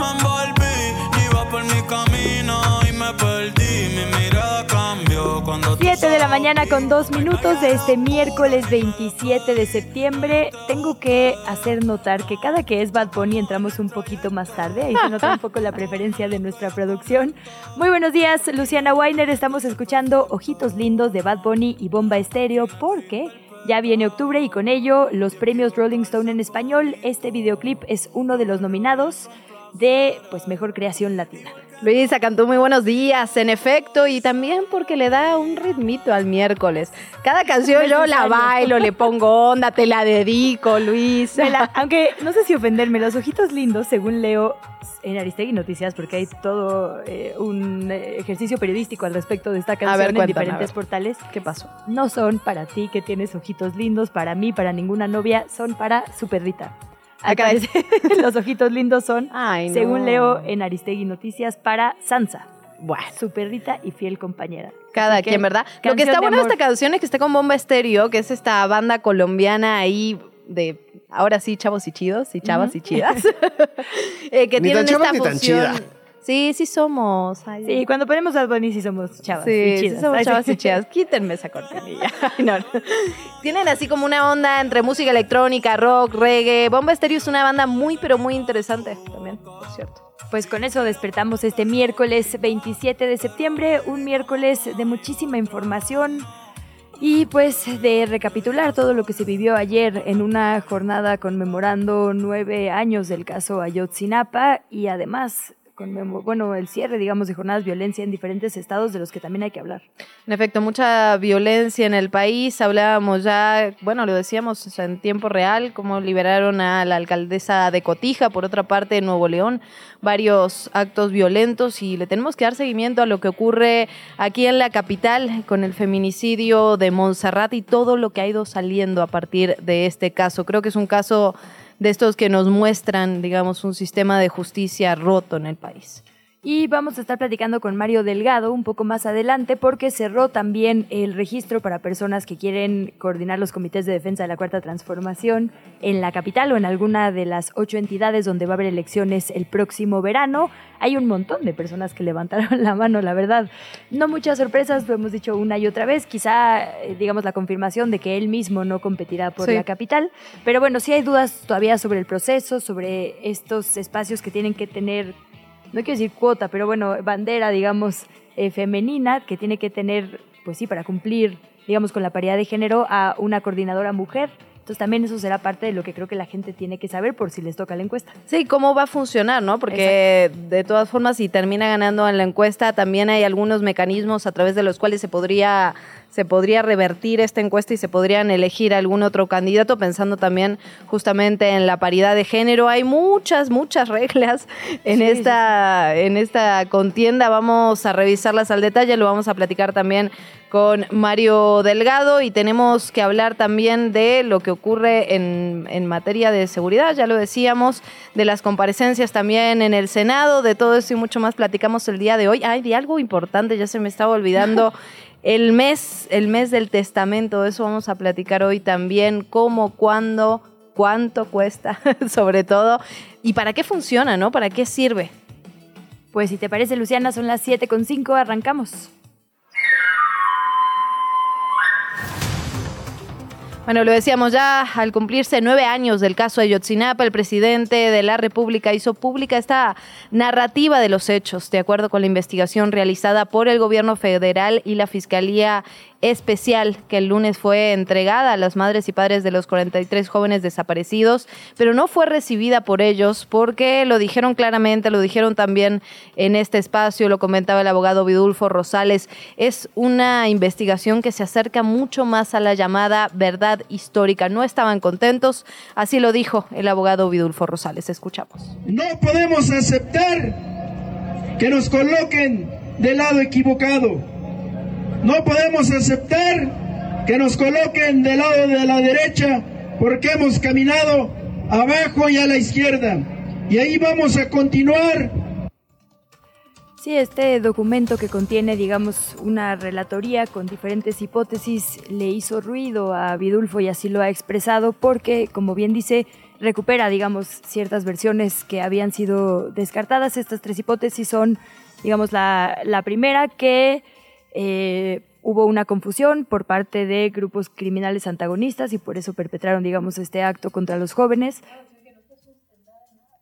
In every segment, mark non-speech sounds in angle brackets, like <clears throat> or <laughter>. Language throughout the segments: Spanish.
me envolví, iba por mi camino y me perdí, mi mirada cambió cuando tú 7 de la mañana con 2 minutos de este miércoles 27 de septiembre. Tengo que hacer notar que cada que es Bad Bunny entramos un poquito más tarde. Ahí se nota un poco la preferencia de nuestra producción. Muy buenos días, Luciana Weiner. Estamos escuchando Ojitos Lindos de Bad Bunny y Bomba Estéreo porque ya viene octubre y con ello los premios Rolling Stone en español. Este videoclip es uno de los nominados de pues mejor creación latina. Luisa Cantú, muy buenos días, en efecto, y también porque le da un ritmito al miércoles. Cada canción yo la bailo, le pongo onda, te la dedico, Luisa. La- aunque no sé si ofenderme, los ojitos lindos, según leo en Aristegui Noticias, porque hay todo eh, un eh, ejercicio periodístico al respecto de esta canción ver, en diferentes portales. ¿Qué pasó? No son para ti que tienes ojitos lindos, para mí, para ninguna novia, son para su perrita. Parecer, <laughs> los ojitos lindos son, Ay, no. según leo en Aristegui Noticias, para Sansa, Bueno, su perrita y fiel compañera. cada Así quien, ¿verdad? Lo que está de bueno de esta canción es que está con Bomba Estéreo, que es esta banda colombiana ahí de, ahora sí, chavos y chidos, y chavas y chidas. <laughs> Eh, que Ni tienen tan esta ni tan fusión. chida. Sí, sí somos. Ay, Sí, cuando ponemos Bad Bunny sí somos chavas Sí, y sí chidas. somos Ay, chavas y chidas. <laughs> Quítenme esa cortinilla. Ay, no, no. Tienen así como una onda entre música electrónica, rock, reggae. Bomba Estéreo es una banda muy, pero muy interesante también, por cierto. Pues con eso despertamos este miércoles 27 de septiembre, un miércoles de muchísima información y pues de recapitular todo lo que se vivió ayer en una jornada conmemorando nueve años del caso Ayotzinapa y además, bueno, el cierre, digamos, de jornadas de violencia en diferentes estados de los que también hay que hablar. En efecto, mucha violencia en el país. Hablábamos ya, bueno, lo decíamos en tiempo real, cómo liberaron a la alcaldesa de Cotija, por otra parte, en Nuevo León, varios actos violentos y le tenemos que dar seguimiento a lo que ocurre aquí en la capital con el feminicidio de Montserrat y todo lo que ha ido saliendo a partir de este caso. Creo que es un caso de estos que nos muestran, digamos, un sistema de justicia roto en el país. Y vamos a estar platicando con Mario Delgado un poco más adelante porque cerró también el registro para personas que quieren coordinar los comités de defensa de la Cuarta Transformación en la capital o en alguna de las ocho entidades donde va a haber elecciones el próximo verano. Hay un montón de personas que levantaron <laughs> la mano, la verdad. No muchas sorpresas, lo hemos dicho una y otra vez. Quizá, eh, digamos, la confirmación de que él mismo no competirá por Sí. la capital. Pero bueno, sí hay dudas todavía sobre el proceso, sobre estos espacios que tienen que tener no quiero decir cuota, pero bueno, bandera, digamos, eh, femenina, que tiene que tener, pues sí, para cumplir, digamos, con la paridad de género a una coordinadora mujer. Entonces también eso será parte de lo que creo que la gente tiene que saber por si les toca la encuesta. Sí, cómo va a funcionar, ¿no? Porque de todas formas, si termina ganando en la encuesta, también hay algunos mecanismos a través de los cuales se podría, se podría revertir esta encuesta y se podrían elegir algún otro candidato, pensando también justamente en la paridad de género. Hay muchas, muchas reglas en, Sí, sí, esta, en esta contienda. Vamos a revisarlas al detalle, lo vamos a platicar también con Mario Delgado y tenemos que hablar también de lo que ocurre en, en materia de seguridad, ya lo decíamos, de las comparecencias también en el Senado, de todo eso y mucho más platicamos el día de hoy. Ay, de algo importante, ya se me estaba olvidando. <laughs> El mes, el mes del testamento, eso vamos a platicar hoy también, cómo, cuándo, cuánto cuesta, <laughs> sobre todo, y para qué funciona, ¿no? ¿Para qué sirve? Pues si te parece, Luciana, son las 7.5, arrancamos. Bueno, lo decíamos ya, al cumplirse nueve años del caso de Ayotzinapa, el presidente de la República hizo pública esta narrativa de los hechos, de acuerdo con la investigación realizada por el gobierno federal y la Fiscalía especial que el lunes fue entregada a las madres y padres de los 43 jóvenes desaparecidos, pero no fue recibida por ellos porque lo dijeron claramente, lo dijeron también en este espacio, lo comentaba el abogado Vidulfo Rosales, es una investigación que se acerca mucho más a la llamada verdad histórica. No estaban contentos, así lo dijo el abogado Vidulfo Rosales. Escuchamos. No podemos aceptar que nos coloquen del lado equivocado no podemos aceptar que nos coloquen del lado de la derecha porque hemos caminado abajo y a la izquierda. Y ahí vamos a continuar. Sí, este documento que contiene, digamos, una relatoría con diferentes hipótesis le hizo ruido a Vidulfo y así lo ha expresado porque, como bien dice, recupera, digamos, ciertas versiones que habían sido descartadas. Estas tres hipótesis son, digamos, la, la primera que eh, hubo una confusión por parte de grupos criminales antagonistas y por eso perpetraron, digamos, este acto contra los jóvenes.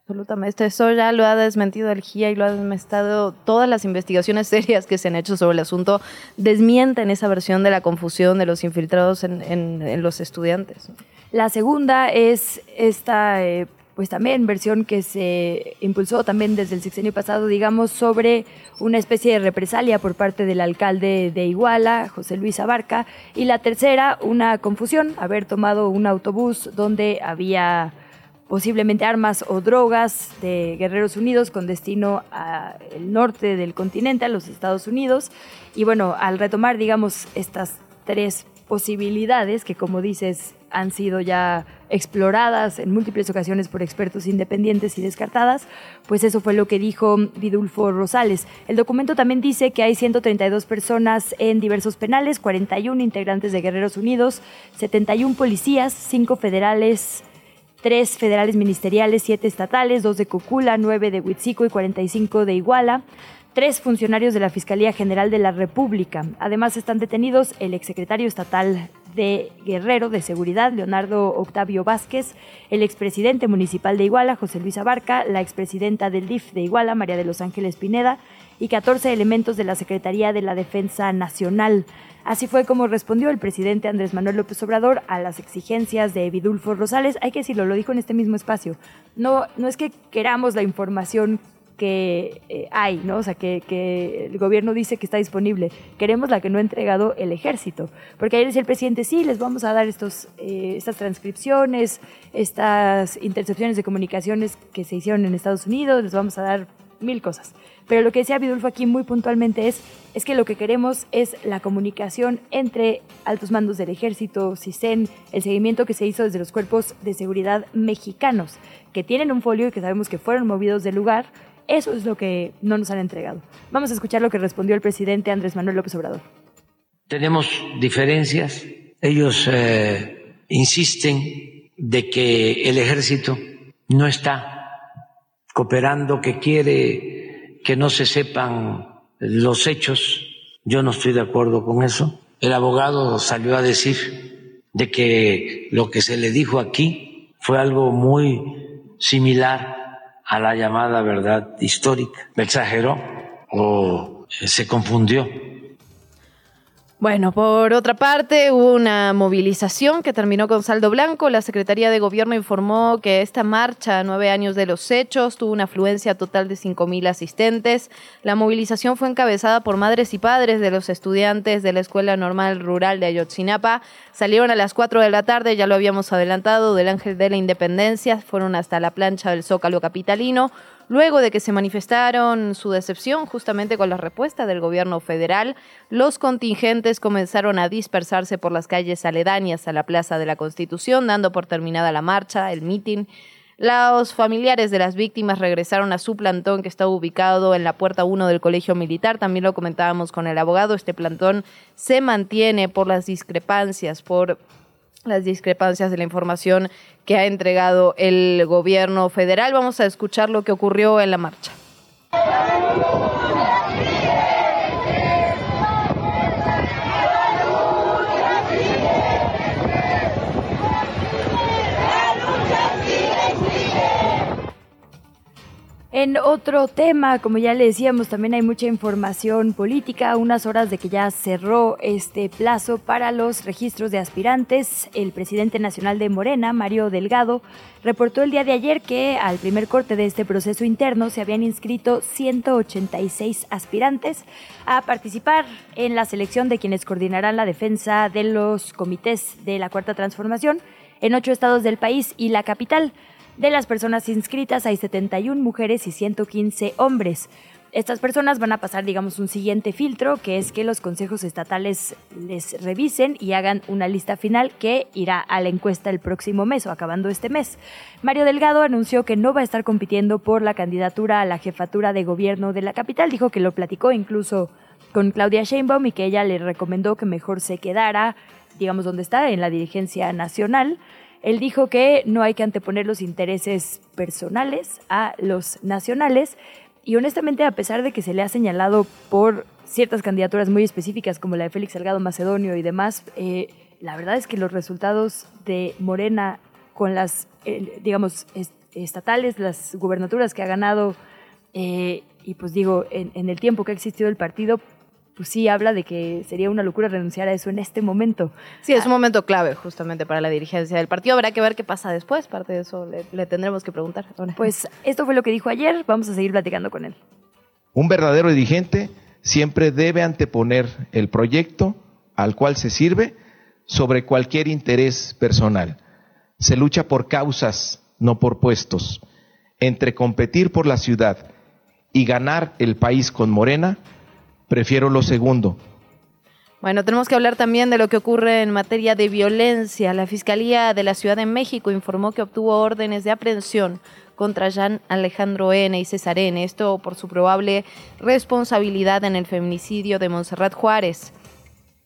Absolutamente, eso ya lo ha desmentido el GIA y lo ha desmentido todas las investigaciones <laughs> serias que se han hecho sobre el asunto, desmienten esa versión de la confusión de los infiltrados en, los estudiantes. La segunda es esta eh, pues también versión que se impulsó también desde el sexenio pasado, digamos, sobre una especie de represalia por parte del alcalde de Iguala, José Luis Abarca, y la tercera, una confusión, haber tomado un autobús donde había posiblemente armas o drogas de Guerreros Unidos con destino al norte del continente, a los Estados Unidos. Y bueno, al retomar, digamos, estas tres posibilidades que, como dices, han sido ya exploradas en múltiples ocasiones por expertos independientes y descartadas, pues eso fue lo que dijo Vidulfo Rosales. El documento también dice que hay 132 personas en diversos penales, 41 integrantes de Guerreros Unidos, 71 policías, 5 federales, 3 federales ministeriales, 7 estatales, 2 de Cocula, 9 de Huitzico y 45 de Iguala tres funcionarios de la Fiscalía General de la República. Además están detenidos el exsecretario estatal de Guerrero de Seguridad, Leonardo Octavio Vázquez, el expresidente municipal de Iguala, José Luis Abarca, la expresidenta del DIF de Iguala, María de los Ángeles Pineda, y 14 elementos de la Secretaría de la Defensa Nacional. Así fue como respondió el presidente Andrés Manuel López Obrador a las exigencias de Vidulfo Rosales. Hay que decirlo, lo dijo en este mismo espacio. No, no es que queramos la información que eh, hay, ¿no? O sea, que, el gobierno dice que está disponible. Queremos la que no ha entregado el ejército. Porque ayer decía el presidente, sí, les vamos a dar estos, eh, estas transcripciones, estas intercepciones de comunicaciones que se hicieron en Estados Unidos, les vamos a dar mil cosas. Pero lo que decía Vidulfo aquí muy puntualmente es, es que lo que queremos es la comunicación entre altos mandos del ejército, CISEN, el seguimiento que se hizo desde los cuerpos de seguridad mexicanos, que tienen un folio y que sabemos que fueron movidos del lugar, eso es lo que no nos han entregado. Vamos a escuchar lo que respondió el presidente Andrés Manuel López Obrador. Tenemos diferencias. Ellos eh, insisten de que el ejército no está cooperando, que quiere que no se sepan los hechos. Yo no estoy de acuerdo con eso. El abogado salió a decir de que lo que se le dijo aquí fue algo muy similar a la llamada verdad histórica. ¿Exageró o se confundió? Bueno, por otra parte, hubo una movilización que terminó con saldo blanco. La Secretaría de Gobierno informó que esta marcha, nueve años de los hechos, tuvo una afluencia total de 5.000 asistentes. La movilización fue encabezada por madres y padres de los estudiantes de la Escuela Normal Rural de Ayotzinapa. Salieron a las 4 de la tarde, ya lo habíamos adelantado, del Ángel de la Independencia, fueron hasta la plancha del Zócalo Capitalino Luego de que se manifestaron su decepción justamente con la respuesta del gobierno federal, los contingentes comenzaron a dispersarse por las calles aledañas a la Plaza de la Constitución, dando por terminada la marcha, el mitin. Los familiares de las víctimas regresaron a su plantón que está ubicado en la puerta 1 del Colegio Militar. También lo comentábamos con el abogado. Este plantón se mantiene por las discrepancias, por las discrepancias de la información que ha entregado el gobierno federal. Vamos a escuchar lo que ocurrió en la marcha. En otro tema, como ya le decíamos, también hay mucha información política. Unas horas de que ya cerró este plazo para los registros de aspirantes, el presidente nacional de Morena, Mario Delgado, reportó el día de ayer que al primer corte de este proceso interno se habían inscrito 186 aspirantes a participar en la selección de quienes coordinarán la defensa de los comités de la Cuarta Transformación en ocho estados del país y la capital. De las personas inscritas hay 71 mujeres y 115 hombres. Estas personas van a pasar, digamos, un siguiente filtro, que es que los consejos estatales les revisen y hagan una lista final que irá a la encuesta el próximo mes o acabando este mes. Mario Delgado anunció que no va a estar compitiendo por la candidatura a la jefatura de gobierno de la capital. Dijo que lo platicó incluso con Claudia Sheinbaum y que ella le recomendó que mejor se quedara, digamos, donde está, en la dirigencia nacional. Él dijo que no hay que anteponer los intereses personales a los nacionales. Y honestamente a pesar de que se le ha señalado por ciertas candidaturas muy específicas como la de Félix Salgado Macedonio y demás, eh, la verdad es que los resultados de Morena con las, eh, digamos, estatales, las gubernaturas que ha ganado eh, y pues digo, en, en el tiempo que ha existido el partido, pues sí habla de que sería una locura renunciar a eso en este momento. Sí, es un momento clave justamente para la dirigencia del partido. Habrá que ver qué pasa después, parte de eso le, tendremos que preguntar. Pues esto fue lo que dijo ayer, vamos a seguir platicando con él. Un verdadero dirigente siempre debe anteponer el proyecto al cual se sirve sobre cualquier interés personal. Se lucha por causas, no por puestos. Entre competir por la ciudad y ganar el país con Morena, Prefiero lo segundo. Bueno, tenemos que hablar también de lo que ocurre en materia de violencia. La Fiscalía de la Ciudad de México informó que obtuvo órdenes de aprehensión contra Jean Alejandro N. y César N. Esto por su probable responsabilidad en el feminicidio de Montserrat Juárez.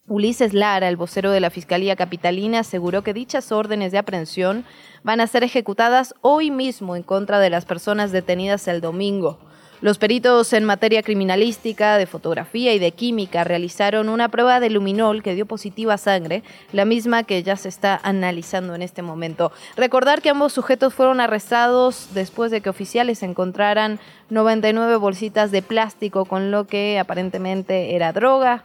Ulises Lara, el vocero de la Fiscalía Capitalina, aseguró que dichas órdenes de aprehensión van a ser ejecutadas hoy mismo en contra de las personas detenidas el domingo. Los peritos en materia criminalística, de fotografía y de química realizaron una prueba de luminol que dio positiva sangre, la misma que ya se está analizando en este momento. Recordar que ambos sujetos fueron arrestados después de que oficiales encontraran 99 bolsitas de plástico con lo que aparentemente era droga,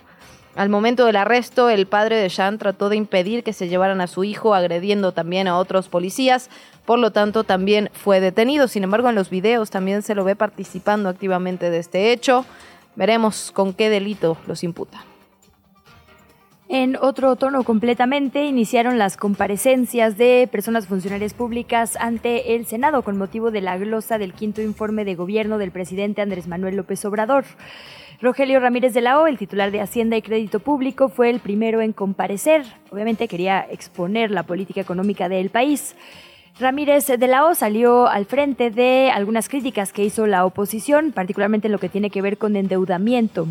al momento del arresto, el padre de Jean trató de impedir que se llevaran a su hijo, agrediendo también a otros policías, por lo tanto también fue detenido. Sin embargo, en los videos también se lo ve participando activamente de este hecho. Veremos con qué delito los imputa. En otro tono completamente, iniciaron las comparecencias de personas funcionarias públicas ante el Senado con motivo de la glosa del quinto informe de gobierno del presidente Andrés Manuel López Obrador. Rogelio Ramírez de la O, el titular de Hacienda y Crédito Público, fue el primero en comparecer. Obviamente quería exponer la política económica del país. Ramírez de la O salió al frente de algunas críticas que hizo la oposición, particularmente en lo que tiene que ver con endeudamiento.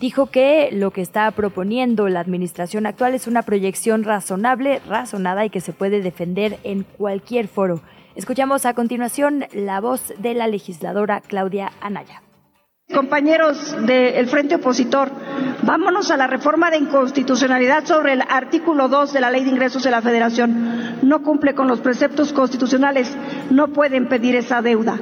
Dijo que lo que está proponiendo la administración actual es una proyección razonable, razonada y que se puede defender en cualquier foro. Escuchamos a continuación la voz de la legisladora Claudia Anaya. Compañeros del Frente Opositor, vámonos a la reforma de inconstitucionalidad sobre el artículo 2 de la Ley de Ingresos de la Federación. No cumple con los preceptos constitucionales, no pueden pedir esa deuda.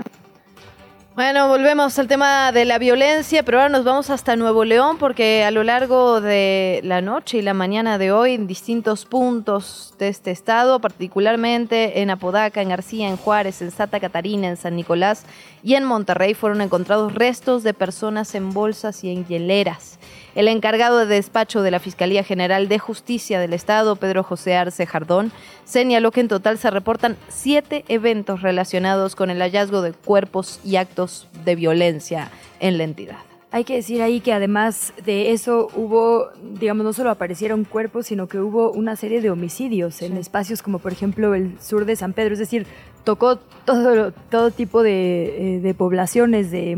Bueno, volvemos al tema de la violencia, pero ahora nos vamos hasta Nuevo León porque a lo largo de la noche y la mañana de hoy en distintos puntos de este estado, particularmente en Apodaca, en García, en Juárez, en Santa Catarina, en San Nicolás y en Monterrey fueron encontrados restos de personas en bolsas y en hieleras. El encargado de despacho de la Fiscalía General de Justicia del Estado, Pedro José Arce Jardón, señaló que en total se reportan siete eventos relacionados con el hallazgo de cuerpos y actos de violencia en la entidad. Hay que decir ahí que además de eso hubo, digamos, no solo aparecieron cuerpos, sino que hubo una serie de homicidios en espacios como por ejemplo el sur de San Pedro, es decir, tocó todo, todo tipo de, eh, poblaciones, de,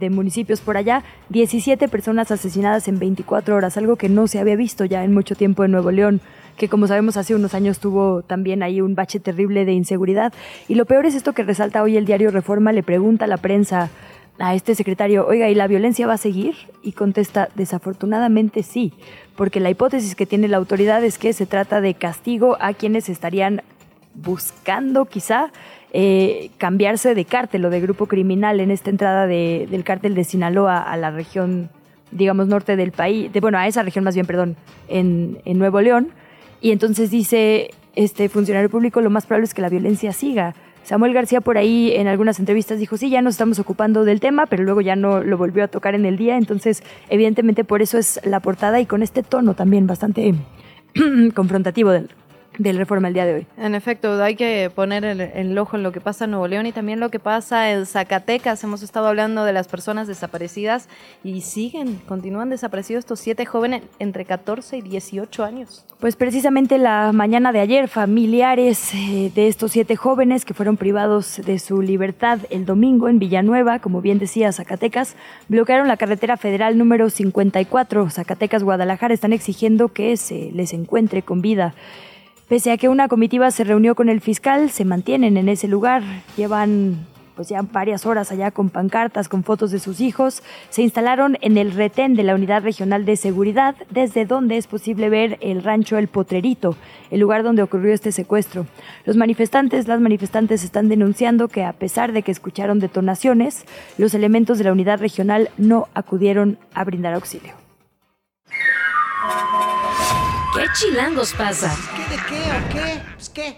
de, municipios por allá, 17 personas asesinadas en 24 horas, algo que no se había visto ya en mucho tiempo en Nuevo León que como sabemos hace unos años tuvo también ahí un bache terrible de inseguridad. Y lo peor es esto que resalta hoy el diario Reforma, le pregunta a la prensa a este secretario, oiga, ¿y la violencia va a seguir? Y contesta, desafortunadamente sí, porque la hipótesis que tiene la autoridad es que se trata de castigo a quienes estarían buscando quizá eh, cambiarse de cártel o de grupo criminal en esta entrada del cártel de Sinaloa a la región, digamos, norte del país, de, bueno, a esa región más bien, perdón, en, en Nuevo León. Y entonces dice este funcionario público, lo más probable es que la violencia siga. Samuel García por ahí en algunas entrevistas dijo, sí, ya nos estamos ocupando del tema, pero luego ya no lo volvió a tocar en el día, entonces evidentemente por eso es la portada y con este tono también bastante <clears throat> confrontativo del, del Reforma el día de hoy. En efecto, hay que poner el, ojo en lo que pasa en Nuevo León y también lo que pasa en Zacatecas. Hemos estado hablando de las personas desaparecidas y siguen, continúan desaparecidos estos siete jóvenes entre 14 y 18 años. Pues precisamente la mañana de ayer, familiares eh, de estos siete jóvenes que fueron privados de su libertad el domingo en Villanueva, como bien decía Zacatecas, bloquearon la carretera federal número 54 Zacatecas-Guadalajara. Están exigiendo que se les encuentre con vida. Pese a que una comitiva se reunió con el fiscal, se mantienen en ese lugar. Llevan pues ya varias horas allá con pancartas, con fotos de sus hijos. Se instalaron en el retén de la Unidad Regional de Seguridad, desde donde es posible ver el rancho El Potrerito, el lugar donde ocurrió este secuestro. Los manifestantes, las manifestantes están denunciando que a pesar de que escucharon detonaciones, los elementos de la Unidad Regional no acudieron a brindar auxilio. ¿Qué chilangos pasa? ¿Qué de qué o qué? Pues qué.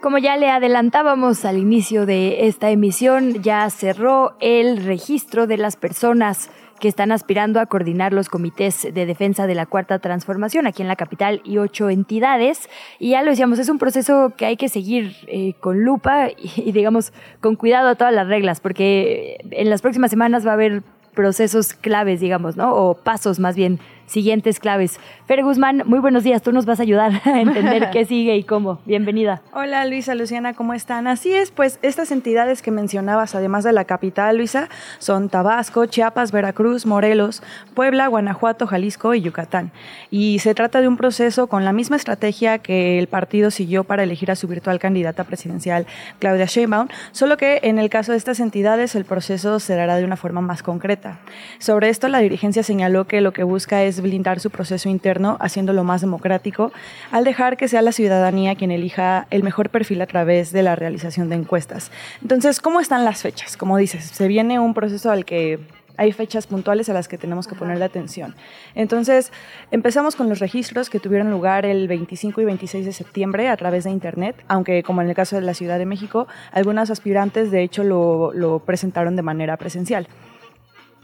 Como ya le adelantábamos al inicio de esta emisión, ya cerró el registro de las personas que están aspirando a coordinar los comités de defensa de la cuarta transformación aquí en la capital y ocho entidades. Y ya lo decíamos, es un proceso que hay que seguir eh, con lupa y, digamos con cuidado a todas las reglas, porque en las próximas semanas va a haber procesos claves, digamos, ¿no? O pasos más bien siguientes claves. Fer Guzmán, muy buenos días. Tú nos vas a ayudar <laughs> a entender qué sigue y cómo. Bienvenida. Hola Luisa, Luciana, ¿cómo están? Así es, pues estas entidades que mencionabas, además de la capital, Luisa, son Tabasco, Chiapas, Veracruz, Morelos, Puebla, Guanajuato, Jalisco y Yucatán. Y se trata de un proceso con la misma estrategia que el partido siguió para elegir a su virtual candidata presidencial, Claudia Sheinbaum, solo que en el caso de estas entidades el proceso se dará de una forma más concreta. Sobre esto, la dirigencia señaló que lo que busca es blindar su proceso interno, haciéndolo más democrático, al dejar que sea la ciudadanía quien elija el mejor perfil a través de la realización de encuestas. Entonces, ¿cómo están las fechas? Como dices, se viene un proceso al que hay fechas puntuales a las que tenemos que ponerle atención. Entonces, empezamos con los registros que tuvieron lugar el 25 y 26 de septiembre a través de Internet, aunque como en el caso de la Ciudad de México, algunos aspirantes de hecho lo, lo presentaron de manera presencial.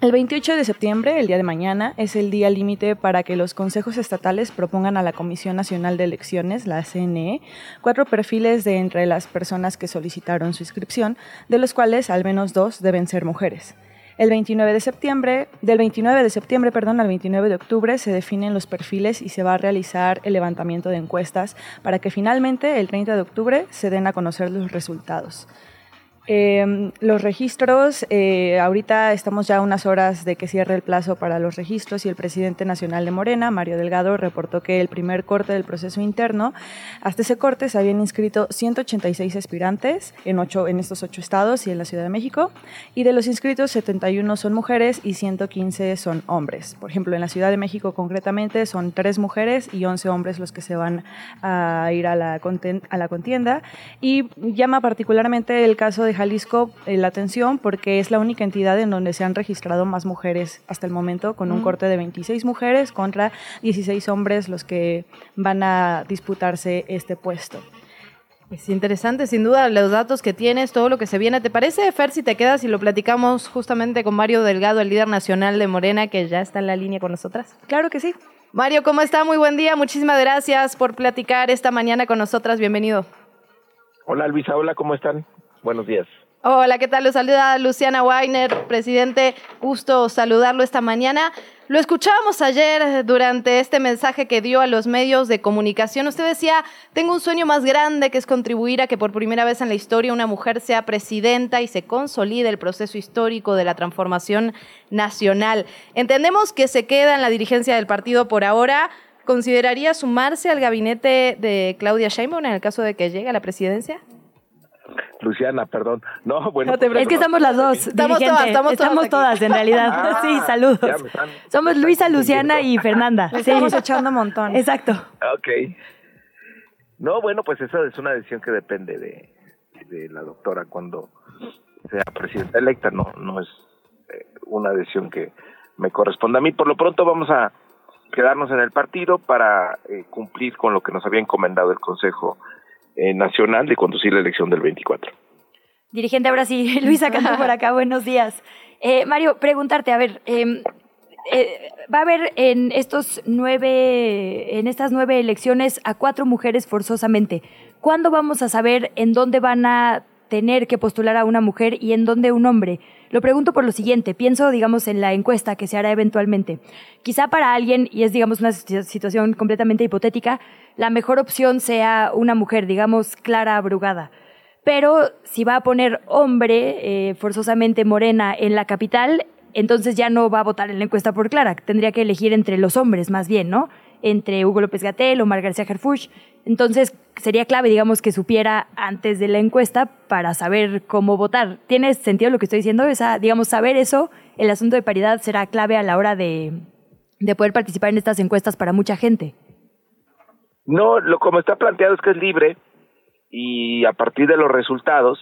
El 28 de septiembre, el día de mañana, es el día límite para que los consejos estatales propongan a la Comisión Nacional de Elecciones, la CNE, cuatro perfiles de entre las personas que solicitaron su inscripción, de los cuales al menos dos deben ser mujeres. El 29 de septiembre, del 29 de septiembre perdón, al 29 de octubre se definen los perfiles y se va a realizar el levantamiento de encuestas para que finalmente el 30 de octubre se den a conocer los resultados. Em, los registros, eh, ahorita estamos ya a unas horas de que cierre el plazo para los registros y el presidente nacional de Morena, Mario Delgado, reportó que el primer corte del proceso interno, hasta ese corte se habían inscrito 186 aspirantes en, ocho, en estos ocho estados y en la Ciudad de México, y de los inscritos 71 son mujeres y 115 son hombres. Por ejemplo, en la Ciudad de México concretamente son tres mujeres y 11 hombres los que se van a ir a la, a la contienda, y llama particularmente el caso de Jalisco eh, la atención porque es la única entidad en donde se han registrado más mujeres hasta el momento, con un corte de 26 mujeres contra 16 hombres los que van a disputarse este puesto. Es interesante, sin duda, los datos que tienes, todo lo que se viene. ¿Te parece, Fer, si te quedas y lo platicamos justamente con Mario Delgado, el líder nacional de Morena, que ya está en la línea con nosotras? Claro que sí. Mario, ¿cómo está? Muy buen día. Muchísimas gracias por platicar esta mañana con nosotras. Bienvenido. Hola, Luisa. Hola, ¿cómo están? Buenos días. Hola, ¿qué tal? Los saluda Luciana Weiner, presidente. Gusto saludarlo esta mañana. Lo escuchábamos ayer durante este mensaje que dio a los medios de comunicación. Usted decía, tengo un sueño más grande que es contribuir a que por primera vez en la historia una mujer sea presidenta y se consolide el proceso histórico de la transformación nacional. Entendemos que se queda en la dirigencia del partido por ahora. ¿Consideraría sumarse al gabinete de Claudia Sheinbaum en el caso de que llegue a la presidencia? Luciana, perdón. No, bueno. es que estamos las dos. Estamos todas, estamos, todas, en realidad. <laughs> Ah, sí, saludos. Somos Luisa, Luciana y Fernanda. <laughs> Sí. Estamos echando un montón. Exacto. Ok. No, bueno, pues esa es una decisión que depende de, de la doctora cuando sea presidenta electa, no, no es eh, una decisión que me corresponde a mí. Por lo pronto vamos a quedarnos en el partido para eh, cumplir con lo que nos había encomendado el Consejo eh, Nacional de conducir la elección del 24. Dirigente ahora sí, <laughs> Luisa Cantú por acá, buenos días. Eh, Mario, preguntarte, a ver, em, va a haber en estos nueve, en estas nueve elecciones a cuatro mujeres forzosamente. ¿Cuándo vamos a saber en dónde van a tener que postular a una mujer y en dónde un hombre? Lo pregunto por lo siguiente, pienso, digamos, en la encuesta que se hará eventualmente. Quizá para alguien, y es, digamos, una situación completamente hipotética, la mejor opción sea una mujer, digamos, Clara Brugada. Pero si va a poner hombre, eh, forzosamente morena, en la capital, entonces ya no va a votar en la encuesta por Clara. Tendría que elegir entre los hombres, más bien, ¿no? Entre Hugo López Gatel o Margarita García Entonces sería clave, digamos, que supiera antes de la encuesta para saber cómo votar. ¿Tiene sentido lo que estoy diciendo? Esa, digamos, saber eso, el asunto de paridad será clave a la hora de, de poder participar en estas encuestas para mucha gente. No, lo como está planteado es que es libre y a partir de los resultados,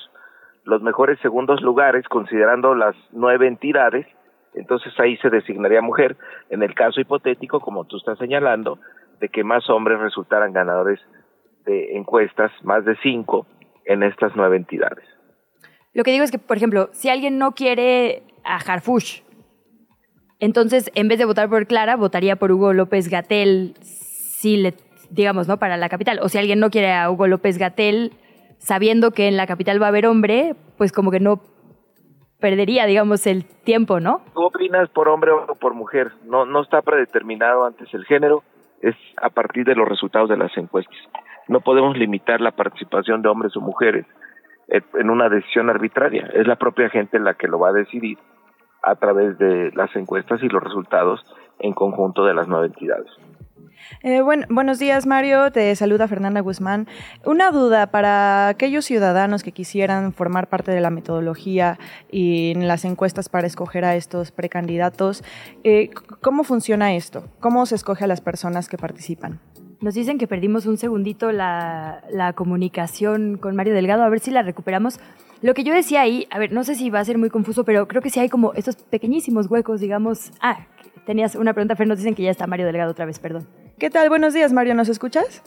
los mejores segundos lugares, considerando las nueve entidades, entonces ahí se designaría mujer, en el caso hipotético, como tú estás señalando, de que más hombres resultaran ganadores de encuestas, más de cinco, en estas nueve entidades. Lo que digo es que, por ejemplo, si alguien no quiere a Harfush, entonces en vez de votar por Clara, votaría por Hugo López Gatel si le digamos, ¿no? Para la capital. O si alguien no quiere a Hugo López Gatel, sabiendo que en la capital va a haber hombre, pues como que no perdería, digamos, el tiempo, ¿no? ¿Tú opinas por hombre o por mujer? No, no está predeterminado antes el género, es a partir de los resultados de las encuestas. No podemos limitar la participación de hombres o mujeres en una decisión arbitraria. Es la propia gente la que lo va a decidir a través de las encuestas y los resultados en conjunto de las nueve entidades. Eh, bueno, buenos días, Mario. Te saluda Fernanda Guzmán. Una duda para aquellos ciudadanos que quisieran formar parte de la metodología y en las encuestas para escoger a estos precandidatos. Eh, ¿Cómo funciona esto? ¿Cómo se escoge a las personas que participan? Nos dicen que perdimos un segundito la, la comunicación con Mario Delgado, a ver si la recuperamos. Lo que yo decía ahí, a ver, no sé si va a ser muy confuso, pero creo que sí hay como estos pequeñísimos huecos, digamos. Ah, tenías una pregunta, Fer, nos dicen que ya está Mario Delgado otra vez, perdón. ¿Qué tal? Buenos días, Mario, ¿nos escuchas?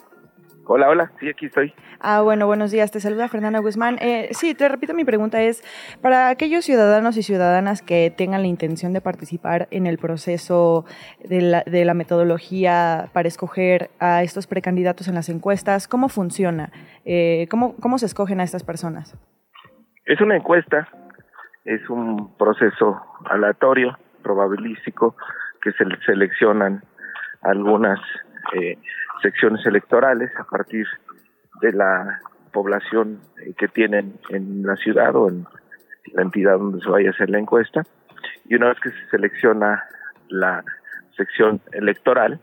Hola, hola, sí, aquí estoy. Ah, bueno, buenos días, te saluda Fernanda Guzmán. Eh, sí, te repito, mi pregunta es, para aquellos ciudadanos y ciudadanas que tengan la intención de participar en el proceso de la, de la metodología para escoger a estos precandidatos en las encuestas, ¿cómo funciona? Eh, ¿cómo, ¿Cómo se escogen a estas personas? Es una encuesta, es un proceso aleatorio, probabilístico, que se seleccionan algunas eh, secciones electorales a partir de la población eh, que tienen en la ciudad o en la entidad donde se vaya a hacer la encuesta. Y una vez que se selecciona la sección electoral,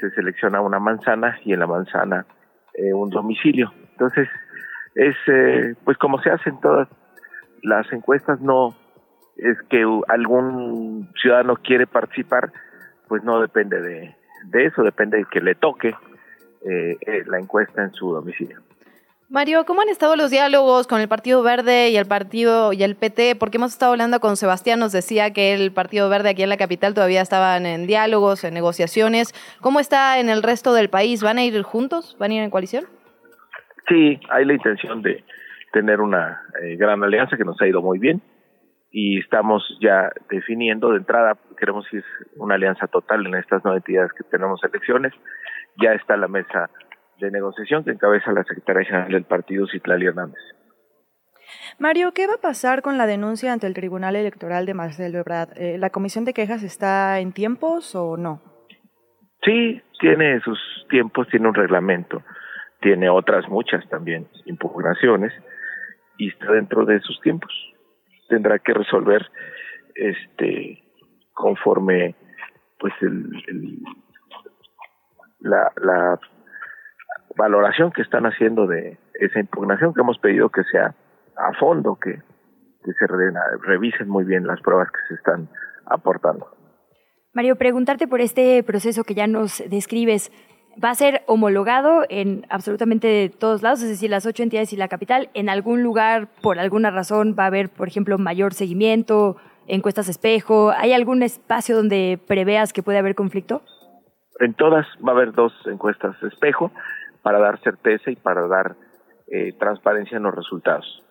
se selecciona una manzana y en la manzana eh, un domicilio. Entonces, es pues como se hacen todas las encuestas, no es que algún ciudadano quiere participar, pues no depende de, de eso depende de que le toque eh, eh, la encuesta en su domicilio. Mario, ¿cómo han estado los diálogos con el Partido Verde y el Partido y el PT? Porque hemos estado hablando con Sebastián, nos decía que el Partido Verde aquí en la capital todavía estaban en diálogos, en negociaciones. ¿Cómo está en el resto del país? ¿Van a ir juntos? ¿Van a ir en coalición? Sí, hay la intención de tener una eh, gran alianza que nos ha ido muy bien y estamos ya definiendo de entrada, queremos ir una alianza total en estas nueve entidades que tenemos elecciones. Ya está la mesa de negociación que encabeza la secretaria general del partido, Citlali Hernández. Mario, ¿qué va a pasar con la denuncia ante el Tribunal Electoral de Marcelo Ebrard? Eh, ¿La comisión de quejas está en tiempos o no? Sí, tiene sus tiempos, tiene un reglamento, tiene otras muchas también impugnaciones y está dentro de sus tiempos tendrá que resolver este conforme pues el, la, la valoración que están haciendo de esa impugnación que hemos pedido que sea a fondo, que, que se revisen muy bien las pruebas que se están aportando. Mario, preguntarte por este proceso que ya nos describes. Va a ser homologado en absolutamente todos lados, es decir, las ocho entidades y la capital. En algún lugar, por alguna razón, va a haber, por ejemplo, mayor seguimiento, encuestas espejo. ¿Hay algún espacio donde preveas que puede haber conflicto? En todas va a haber dos encuestas espejo para dar certeza y para dar eh, transparencia en los resultados.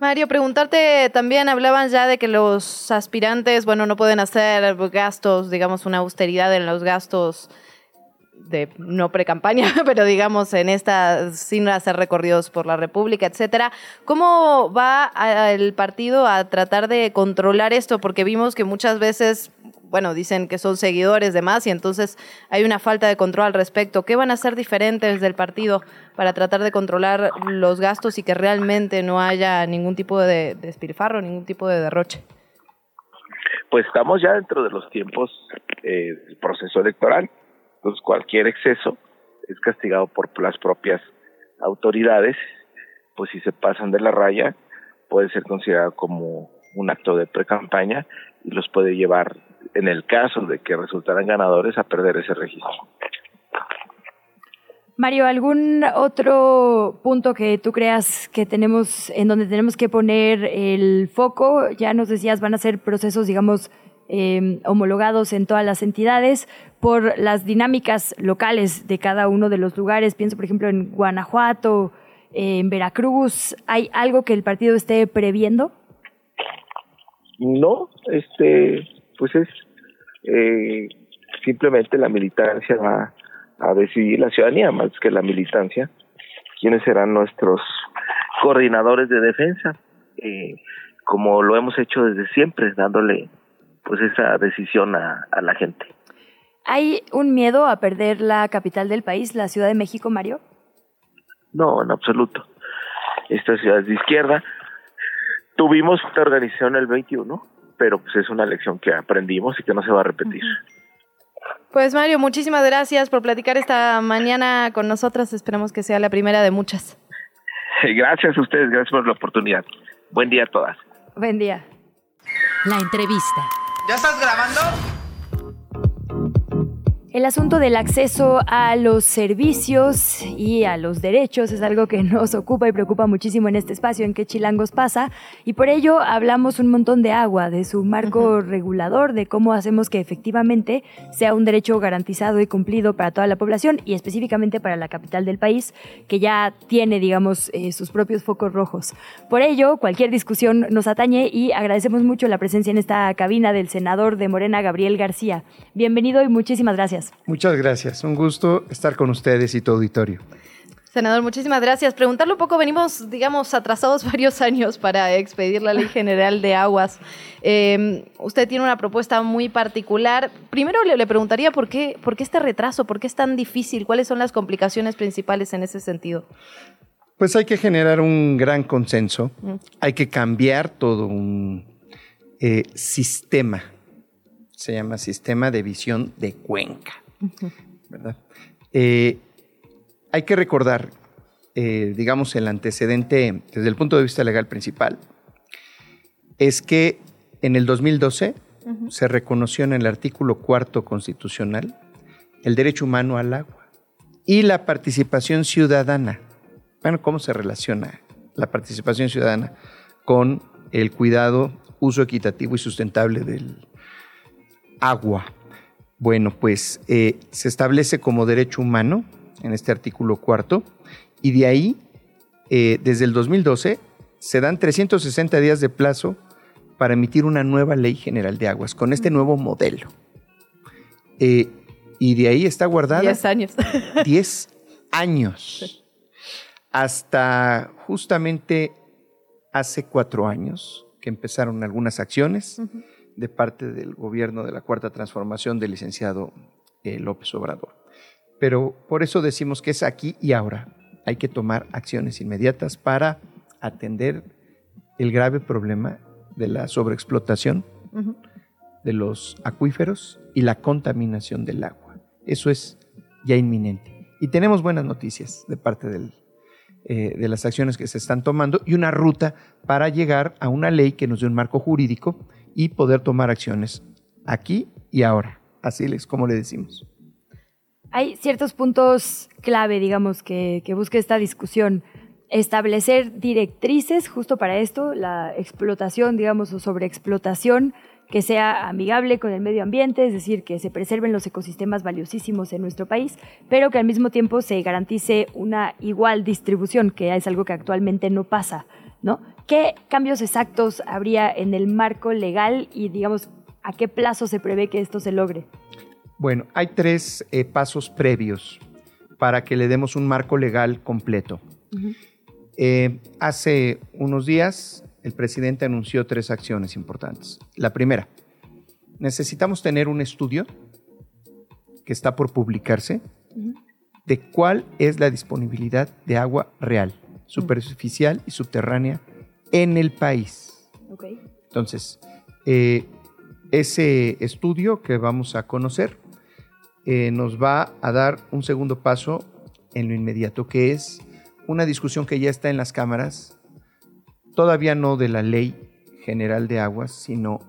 Mario, preguntarte también, hablaban ya de que los aspirantes, bueno, no pueden hacer gastos, digamos, una austeridad en los gastos de no pre-campaña, <laughs> pero digamos en esta, sin hacer recorridos por la República, etcétera. ¿Cómo va el partido a tratar de controlar esto? Porque vimos que muchas veces, bueno, dicen que son seguidores de más y entonces hay una falta de control al respecto. ¿Qué van a hacer diferentes del partido para tratar de controlar los gastos y que realmente no haya ningún tipo de despilfarro, ningún tipo de derroche? Pues estamos ya dentro de los tiempos eh, del proceso electoral entonces cualquier exceso es castigado por las propias autoridades, pues si se pasan de la raya puede ser considerado como un acto de pre-campaña y los puede llevar, en el caso de que resultaran ganadores, a perder ese registro. Mario, ¿algún otro punto que tú creas que tenemos, en donde tenemos que poner el foco? Ya nos decías, van a ser procesos, digamos, Em, homologados en todas las entidades por las dinámicas locales de cada uno de los lugares. Pienso, por ejemplo, en Guanajuato, en Veracruz. ¿Hay algo que el partido esté previendo? No, este, pues es eh, simplemente la militancia va a decidir la ciudadanía más que la militancia quiénes serán nuestros coordinadores de defensa, eh, como lo hemos hecho desde siempre, dándole pues esa decisión a, la gente. ¿Hay un miedo a perder la capital del país, la Ciudad de México, Mario? No, en absoluto. Esta ciudad es de izquierda. Tuvimos esta organización el 21, pero pues es una lección que aprendimos y que no se va a repetir. Pues Mario, muchísimas gracias por platicar esta mañana con nosotras. Esperamos que sea la primera de muchas. <laughs> Gracias a ustedes, gracias por la oportunidad. Buen día a todas. Buen día. La entrevista. ¿Ya estás grabando? El asunto del acceso a los servicios y a los derechos es algo que <laughs> nos ocupa y preocupa muchísimo en este espacio en que Chilangos pasa y por ello hablamos un montón de agua, de su marco regulador, de cómo hacemos que efectivamente sea un derecho garantizado y cumplido para toda la población y específicamente para la capital del país que ya tiene, digamos, eh, sus propios focos rojos. Por ello, cualquier discusión nos atañe y agradecemos mucho la presencia en esta cabina del senador de Morena, Gabriel García. Bienvenido y muchísimas gracias. Muchas gracias. Un gusto estar con ustedes y tu auditorio. Senador, muchísimas gracias. Preguntarle un poco, venimos, digamos, atrasados <laughs> varios años para expedir la Ley General de Aguas. Em, usted tiene una propuesta muy particular. Primero le, preguntaría por qué, por qué este retraso, por qué es tan difícil, cuáles son las complicaciones principales en ese sentido. Pues hay que generar un gran consenso, hay que cambiar todo un eh, sistema se llama Sistema de Visión de Cuenca. Eh, hay que recordar, eh, digamos, el antecedente desde el punto de vista legal principal, es que en el 2012 se reconoció en el artículo cuarto constitucional el derecho humano al agua y la participación ciudadana. Bueno, ¿cómo se relaciona la participación ciudadana con el cuidado, uso equitativo y sustentable del, agua. Bueno, pues eh, se establece como derecho humano en este artículo cuarto y de ahí, eh, desde el 2012, se dan 360 días de plazo para emitir una nueva ley general de aguas con este nuevo modelo. Eh, y de ahí está guardada. 10 años. <laughs> 10 años. Hasta justamente hace cuatro años que empezaron algunas acciones de parte del gobierno de la Cuarta Transformación del licenciado eh, López Obrador. Pero por eso decimos que es aquí y ahora. Hay que tomar acciones inmediatas para atender el grave problema de la sobreexplotación de los acuíferos y la contaminación del agua. Eso es ya inminente. Y tenemos buenas noticias de parte del, eh, de las acciones que se están tomando y una ruta para llegar a una ley que nos dé un marco jurídico y poder tomar acciones aquí y ahora. Así es como le decimos. Hay ciertos puntos clave, digamos, que, que busca esta discusión. Establecer directrices justo para esto, la explotación, digamos, o sobreexplotación que sea amigable con el medio ambiente, es decir, que se preserven los ecosistemas valiosísimos en nuestro país, pero que al mismo tiempo se garantice una igual distribución, que es algo que actualmente no pasa, ¿no? ¿Qué cambios exactos habría en el marco legal y, digamos, a qué plazo se prevé que esto se logre? Bueno, hay tres eh, pasos previos para que le demos un marco legal completo. Eh, hace unos días el presidente anunció tres acciones importantes. La primera, necesitamos tener un estudio que está por publicarse de cuál es la disponibilidad de agua real, superficial y subterránea en el país. Entonces, eh, ese estudio que vamos a conocer eh, nos va a dar un segundo paso en lo inmediato, que es una discusión que ya está en las cámaras todavía no de la ley general de aguas, sino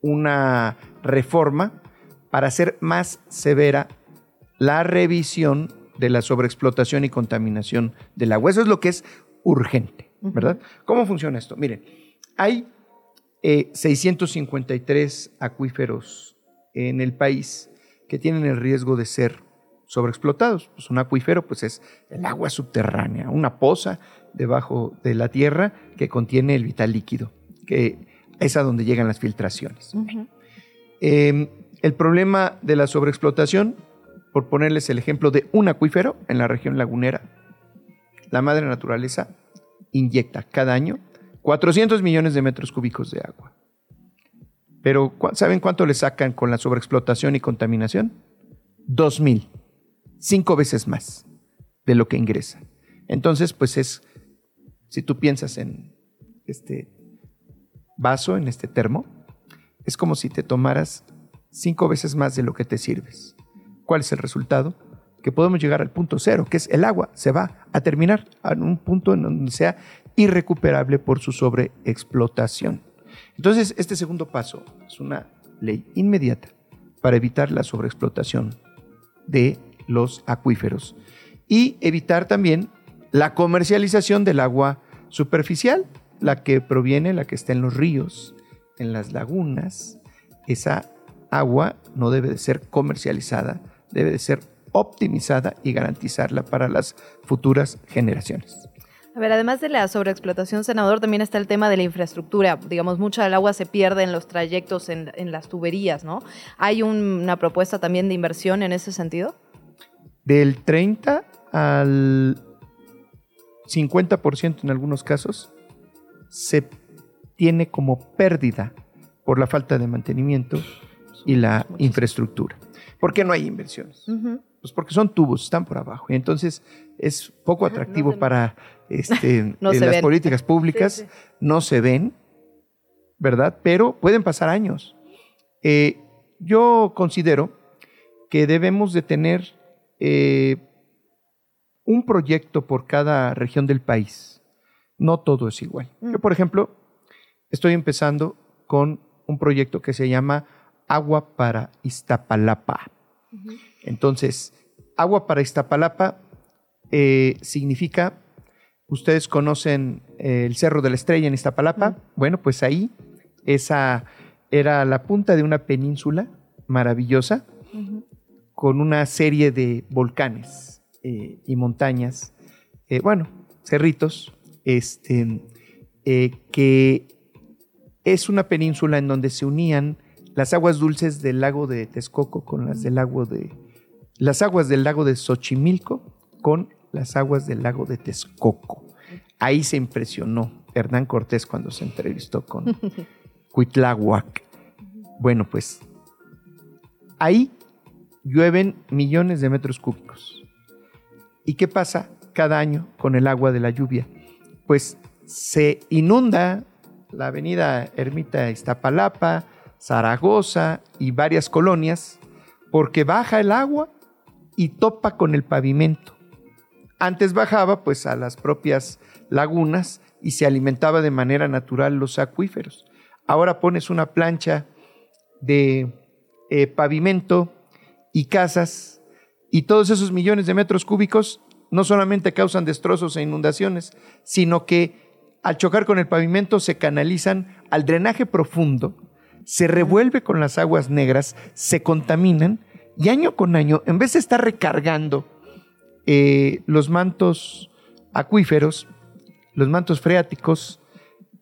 una reforma para hacer más severa la revisión de la sobreexplotación y contaminación del agua. Eso es lo que es urgente, ¿verdad? ¿Cómo funciona esto? Miren, hay 653 eh, acuíferos en el país que tienen el riesgo de ser sobreexplotados. Pues un acuífero pues es el agua subterránea, una poza debajo de la tierra que contiene el vital líquido, que es a donde llegan las filtraciones. Em, el problema de la sobreexplotación, por ponerles el ejemplo de un acuífero en la región lagunera, la madre naturaleza inyecta cada año 400 millones de metros cúbicos de agua. Pero ¿saben cuánto le sacan con la sobreexplotación y contaminación? 2.000, cinco veces más de lo que ingresa. Entonces, pues es si tú piensas en este vaso, en este termo, es como si te tomaras cinco veces más de lo que te sirves. ¿Cuál es el resultado? Que podemos llegar al punto cero, que es el agua. Se va a terminar en un punto en donde sea irrecuperable por su sobreexplotación. Entonces, este segundo paso es una ley inmediata para evitar la sobreexplotación de los acuíferos y evitar también la comercialización del agua superficial, la que proviene, la que está en los ríos, en las lagunas, esa agua no debe de ser comercializada, debe de ser optimizada y garantizarla para las futuras generaciones. A ver, además de la sobreexplotación, senador, también está el tema de la infraestructura. Digamos, mucha del agua se pierde en los trayectos, en, las tuberías, ¿no? ¿Hay una propuesta también de inversión en ese sentido? Del 30 al 50% en algunos casos, se tiene como pérdida por la falta de mantenimiento y la infraestructura. ¿Por qué no hay inversiones? Pues porque son tubos, están por abajo. Y entonces es poco atractivo para este, <laughs> las políticas <laughs> públicas, no se ven, ¿verdad? Pero pueden pasar años. Eh, yo considero que debemos de tener eh, un proyecto por cada región del país. No todo es igual. Yo, mm. por ejemplo, estoy empezando con un proyecto que se llama Agua para Iztapalapa. Entonces, Agua para Iztapalapa eh, significa, ustedes conocen el Cerro de la Estrella en Iztapalapa, bueno, pues ahí esa era la punta de una península maravillosa con una serie de volcanes eh, y montañas, eh, bueno, cerritos, este, eh, que es una península en donde se unían las aguas dulces del lago de Texcoco con las del lago de las aguas del lago de Xochimilco con las aguas del lago de Texcoco. Ahí se impresionó Hernán Cortés cuando se entrevistó con <laughs> Cuitláhuac. Bueno, pues ahí llueven millones de metros cúbicos. ¿Y qué pasa cada año con el agua de la lluvia? Pues se inunda la avenida Ermita Iztapalapa, Zaragoza y varias colonias porque baja el agua y topa con el pavimento. Antes bajaba pues a las propias lagunas y se alimentaba de manera natural los acuíferos. Ahora pones una plancha de eh, pavimento y casas Y todos esos millones de metros cúbicos no solamente causan destrozos e inundaciones, sino que al chocar con el pavimento se canalizan al drenaje profundo, se revuelve con las aguas negras, se contaminan y año con año, en vez de estar recargando eh, los mantos acuíferos, los mantos freáticos,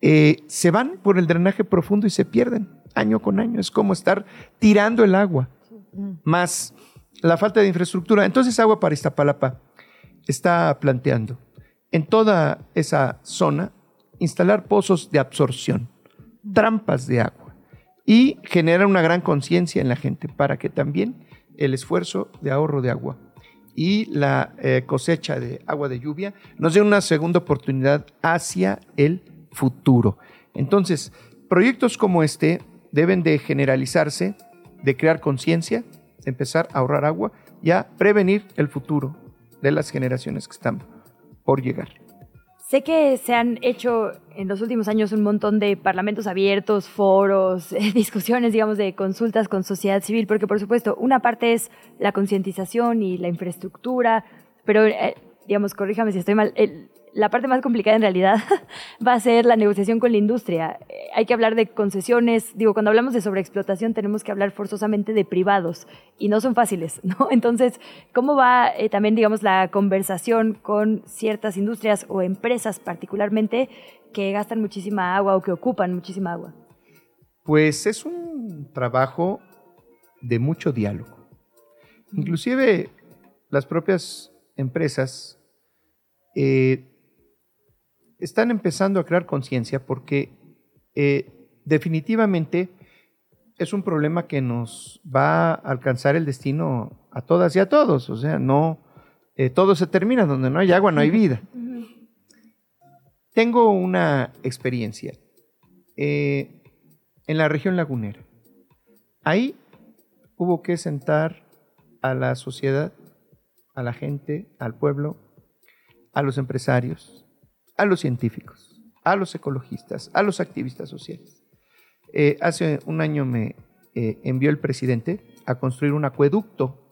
eh, se van por el drenaje profundo y se pierden año con año. Es como estar tirando el agua, más la falta de infraestructura. Entonces Agua para Iztapalapa está planteando en toda esa zona instalar pozos de absorción, trampas de agua y generar una gran conciencia en la gente para que también el esfuerzo de ahorro de agua y la eh, cosecha de agua de lluvia nos dé una segunda oportunidad hacia el futuro. Entonces, proyectos como este deben de generalizarse, de crear conciencia, empezar a ahorrar agua y a prevenir el futuro de las generaciones que están por llegar. Sé que se han hecho en los últimos años un montón de parlamentos abiertos, foros, <laughs> discusiones, digamos, de consultas con sociedad civil, porque por supuesto, una parte es la concientización y la infraestructura, pero, eh, digamos, corríjame si estoy mal, el, la parte más complicada en realidad <laughs> va a ser la negociación con la industria. Eh, hay que hablar de concesiones, digo, cuando hablamos de sobreexplotación tenemos que hablar forzosamente de privados y no son fáciles, <laughs> ¿no? Entonces, ¿cómo va eh, también, digamos, la conversación con ciertas industrias o empresas particularmente que gastan muchísima agua o que ocupan muchísima agua? Pues es un trabajo de mucho diálogo. Inclusive las propias empresas eh, están empezando a crear conciencia porque eh, definitivamente es un problema que nos va a alcanzar el destino a todas y a todos. O sea, no eh, todo se termina, donde no hay agua no hay vida. <laughs> Tengo una experiencia eh, en la región lagunera. Ahí hubo que sentar a la sociedad, a la gente, al pueblo, a los empresarios, a los científicos, a los ecologistas, a los activistas sociales. Eh, hace un año me eh, envió el presidente a construir un acueducto,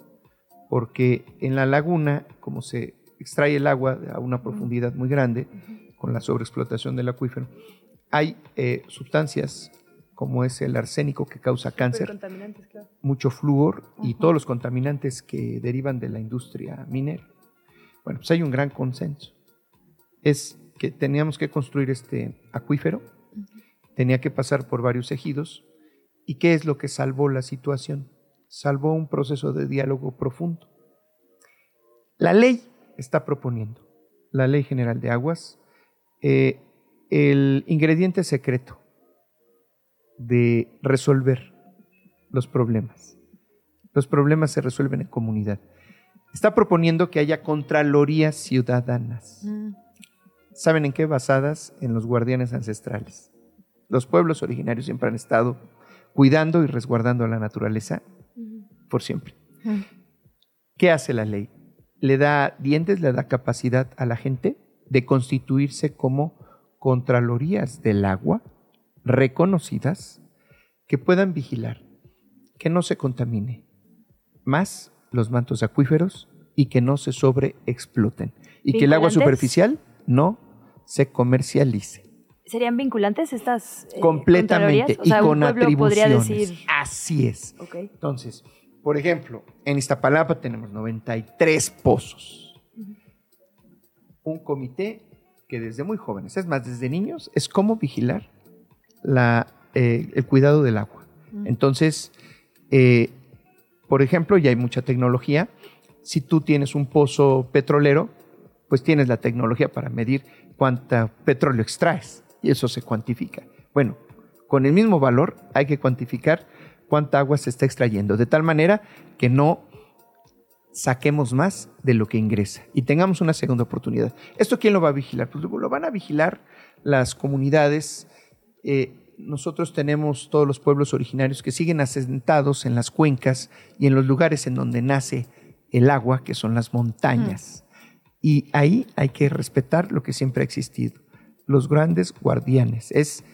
porque en la laguna, como se extrae el agua a una profundidad muy grande, con la sobreexplotación del acuífero, hay eh, sustancias como es el arsénico que causa cáncer, mucho flúor y todos los contaminantes que derivan de la industria minera. Bueno, pues hay un gran consenso. Es que teníamos que construir este acuífero, tenía que pasar por varios ejidos. ¿Y qué es lo que salvó la situación? Salvó un proceso de diálogo profundo. La ley está proponiendo, la ley general de aguas, eh, el ingrediente secreto de resolver los problemas. Los problemas se resuelven en comunidad. Está proponiendo que haya contralorías ciudadanas. Mm. ¿Saben en qué? Basadas en los guardianes ancestrales. Los pueblos originarios siempre han estado cuidando y resguardando a la naturaleza por siempre. ¿Qué hace la ley? Le da dientes, le da capacidad a la gente de constituirse como contralorías del agua reconocidas que puedan vigilar que no se contamine más los mantos acuíferos y que no se sobreexploten y que el agua superficial no se comercialice. ¿Serían vinculantes estas eh, Completamente y con atribuciones. Decir... Así es. Entonces, por ejemplo, en Iztapalapa tenemos 93 pozos. Un comité que desde muy jóvenes, es más, desde niños, es cómo vigilar la, eh, el cuidado del agua. Entonces, eh, por ejemplo, ya hay mucha tecnología. Si tú tienes un pozo petrolero, pues tienes la tecnología para medir cuánta petróleo extraes y eso se cuantifica. Bueno, con el mismo valor hay que cuantificar cuánta agua se está extrayendo, de tal manera que no saquemos más de lo que ingresa y tengamos una segunda oportunidad. ¿Esto quién lo va a vigilar? Pues lo van a vigilar las comunidades. Eh, nosotros tenemos todos los pueblos originarios que siguen asentados en las cuencas y en los lugares en donde nace el agua, que son las montañas. Y ahí hay que respetar lo que siempre ha existido, los grandes guardianes. Es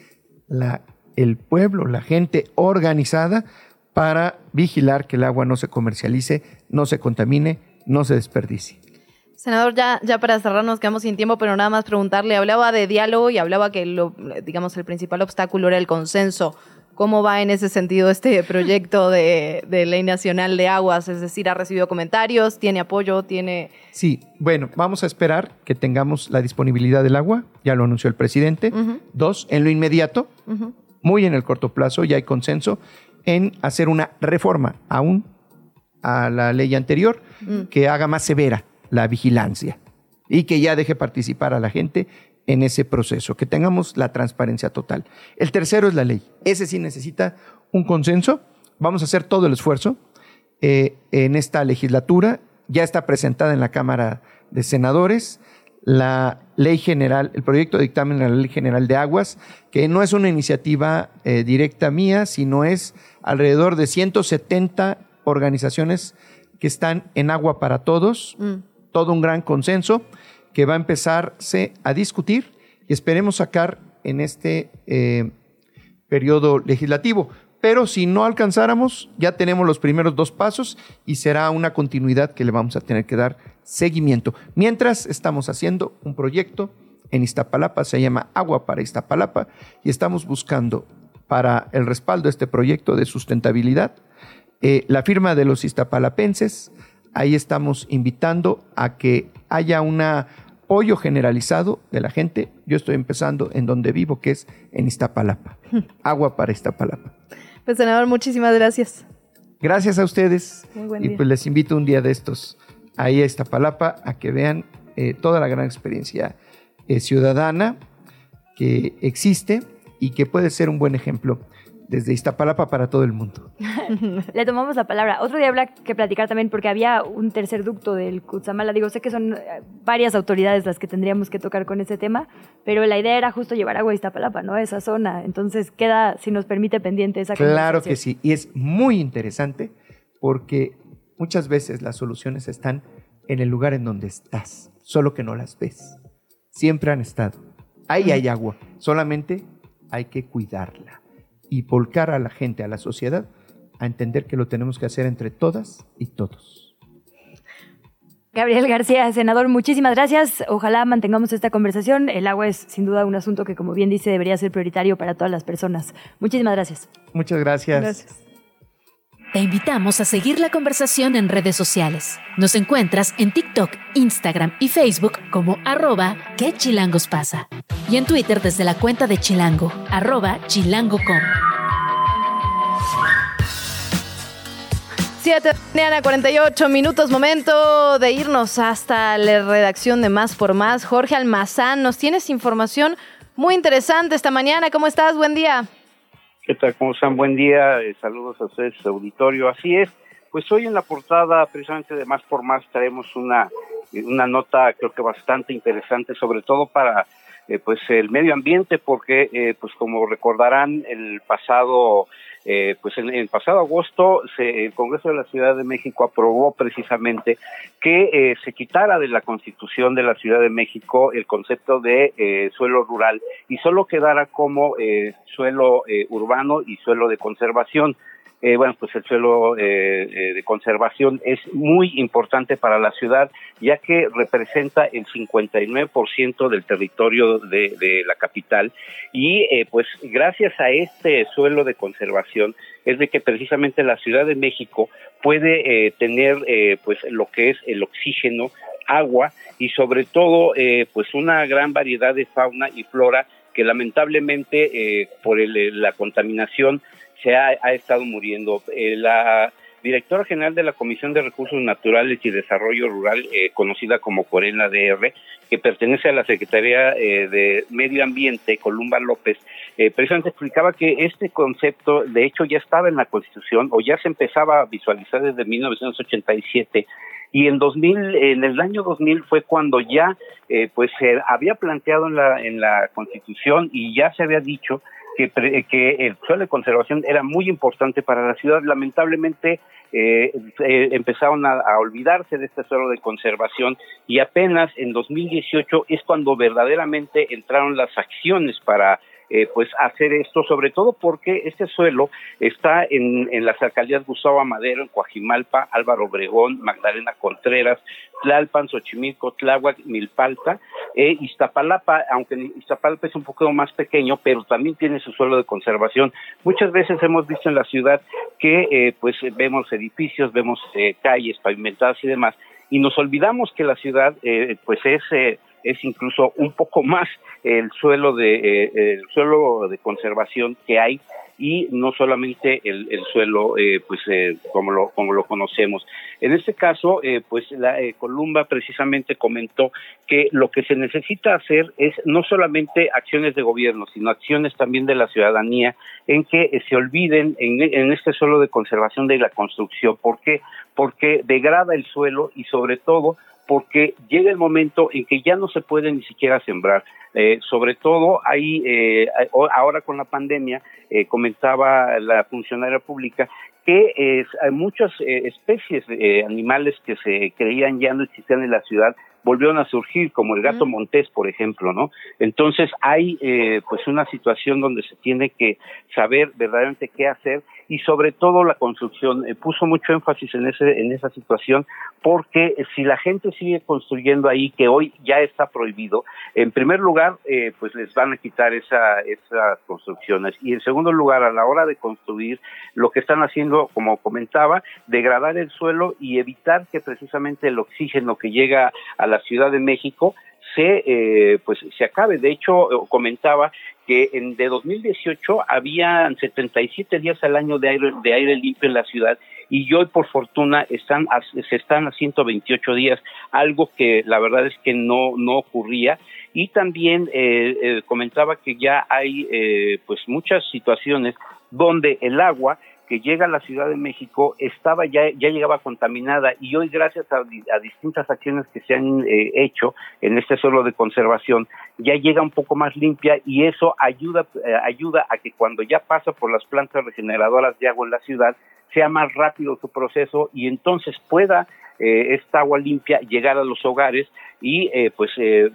la, el pueblo, la gente organizada para vigilar que el agua no se comercialice, no se contamine no se desperdicie. Senador, ya, ya para cerrar nos quedamos sin tiempo, pero nada más preguntarle, hablaba de diálogo y hablaba que lo, digamos el principal obstáculo era el consenso. ¿Cómo va en ese sentido este <laughs> proyecto de, de, ley nacional de aguas? Es decir, ¿ha recibido comentarios? ¿Tiene apoyo? ¿Tiene...? Sí, bueno, vamos a esperar que tengamos la disponibilidad del agua, ya lo anunció el presidente. Dos, en lo inmediato, muy en el corto plazo, ya hay consenso en hacer una reforma aún a la ley anterior Mm. que haga más severa la vigilancia y que ya deje participar a la gente en ese proceso, que tengamos la transparencia total. El tercero es la ley. Ese sí necesita un consenso. Vamos a hacer todo el esfuerzo eh, en esta legislatura. Ya está presentada en la Cámara de Senadores la ley general, el proyecto de dictamen de la ley general de aguas, que no es una iniciativa eh, directa mía, sino es alrededor de 170 organizaciones que están en agua para todos, Mm. todo un gran consenso que va a empezarse a discutir y esperemos sacar en este eh, periodo legislativo. Pero si no alcanzáramos, ya tenemos los primeros dos pasos y será una continuidad que le vamos a tener que dar seguimiento. Mientras estamos haciendo un proyecto en Iztapalapa, se llama Agua para Iztapalapa, y estamos buscando para el respaldo de este proyecto de sustentabilidad eh, la firma de los iztapalapenses. Ahí estamos invitando a que haya un apoyo generalizado de la gente. Yo estoy empezando en donde vivo, que es en Iztapalapa. <laughs> Agua para Iztapalapa. Pues, senador, muchísimas gracias. Gracias a ustedes. Muy buen y día. pues les invito un día de estos ahí a Iztapalapa a que vean eh, toda la gran experiencia eh, ciudadana que existe y que puede ser un buen ejemplo desde Iztapalapa para todo el mundo. <laughs> Le tomamos la palabra. Otro día habrá que platicar también porque había un tercer ducto del Cutzamala. Digo, sé que son eh, varias autoridades las que tendríamos que tocar con ese tema, pero la idea era justo llevar agua a Iztapalapa, ¿no? A esa zona. Entonces queda, si nos permite, pendiente esa Claro que sí. Y es muy interesante porque muchas veces las soluciones están en el lugar en donde estás, solo que no las ves. Siempre han estado. Ahí hay agua, solamente hay que cuidarla y volcar a la gente, a la sociedad, a entender que lo tenemos que hacer entre todas y todos. Gabriel García, senador, muchísimas gracias. Ojalá mantengamos esta conversación. El agua es sin duda un asunto que, como bien dice, debería ser prioritario para todas las personas. Muchísimas gracias. Muchas gracias. Te invitamos a seguir la conversación en redes sociales. Nos encuentras en TikTok, Instagram y Facebook como arroba que chilangos pasa. Y en Twitter desde la cuenta de Chilango, arroba chilango.com. 7 de la mañana, 48 minutos, momento de irnos hasta la redacción de Más por Más. Jorge Almazán, nos tienes información muy interesante esta mañana. ¿Cómo estás? Buen día. ¿Qué tal? ¿Cómo están? Buen día. Eh, saludos a ustedes, auditorio. Así es. Pues hoy en la portada, precisamente de Más por Más, traemos una, eh, una nota creo que bastante interesante, sobre todo para eh, pues el medio ambiente, porque eh, pues como recordarán, el pasado eh, pues en el pasado agosto se- el Congreso de la Ciudad de México aprobó precisamente que eh, se quitara de la Constitución de la Ciudad de México el concepto de eh, suelo rural y solo quedara como eh, suelo eh, urbano y suelo de conservación. Eh, bueno, pues el suelo eh, eh, de conservación es muy importante para la ciudad, ya que representa el 59% del territorio de, la capital. Y eh, pues gracias a este suelo de conservación es de que precisamente la Ciudad de México puede eh, tener pues lo que es el oxígeno, agua y sobre todo pues una gran variedad de fauna y flora que lamentablemente por el- la contaminación se ha, estado muriendo. Eh, la directora general de la Comisión de Recursos Naturales y Desarrollo Rural, eh, conocida como Corena DR, que pertenece a la Secretaría eh, de Medio Ambiente, Columba López, precisamente explicaba que este concepto, de hecho, ya estaba en la Constitución o ya se empezaba a visualizar desde 1987 y en 2000 en el año 2000 fue cuando ya eh, pues se había planteado en la en la Constitución y ya se había dicho que, que el suelo de conservación era muy importante para la ciudad. Lamentablemente eh, eh, empezaron a olvidarse de este suelo de conservación y apenas en 2018 es cuando verdaderamente entraron las acciones para eh, pues hacer esto, sobre todo porque este suelo está en, en las alcaldías Gustavo Madero, en Coajimalpa, Álvaro Obregón, Magdalena Contreras, Tlalpan, Xochimilco, Tláhuac, Milpalta, e Iztapalapa, aunque Iztapalapa es un poco más pequeño, pero también tiene su suelo de conservación. Muchas veces hemos visto en la ciudad que eh, pues vemos edificios, vemos eh, calles pavimentadas y demás, y nos olvidamos que la ciudad eh, pues es es incluso un poco más el suelo de el suelo de conservación que hay y no solamente el, suelo eh, pues eh, como lo como lo conocemos en este caso eh, pues la Columba precisamente comentó que lo que se necesita hacer es no solamente acciones de gobierno sino acciones también de la ciudadanía en que se olviden en, en este suelo de conservación de la construcción ¿por qué? porque degrada el suelo y sobre todo porque llega el momento en que ya no se puede ni siquiera sembrar. Eh, sobre todo ahí, eh, ahora con la pandemia, eh, comentaba la funcionaria pública que hay muchas especies animales que se creían ya no existían en la ciudad volvieron a surgir, como el gato montés, por ejemplo, ¿no? Entonces hay pues una situación donde se tiene que saber verdaderamente qué hacer y sobre todo la construcción eh, puso mucho énfasis en ese en esa situación porque si la gente sigue construyendo ahí que hoy ya está prohibido en primer lugar eh, pues les van a quitar esa esas construcciones y en segundo lugar a la hora de construir lo que están haciendo como comentaba degradar el suelo y evitar que precisamente el oxígeno que llega a la Ciudad de México se eh, pues se acabe. De hecho, comentaba que en de 2018 había 77 días al año de aire, de aire limpio en la ciudad y hoy por fortuna están se están a 128 días, algo que la verdad es que no no ocurría. Y también eh, eh, comentaba que ya hay eh, pues muchas situaciones donde el agua que llega a la Ciudad de México estaba ya, ya llegaba contaminada y hoy gracias a, distintas acciones que se han eh, hecho en este suelo de conservación ya llega un poco más limpia y eso ayuda, eh, ayuda a que cuando ya pasa por las plantas regeneradoras de agua en la ciudad sea más rápido su proceso y entonces pueda eh, esta agua limpia llegar a los hogares y eh, pues eh,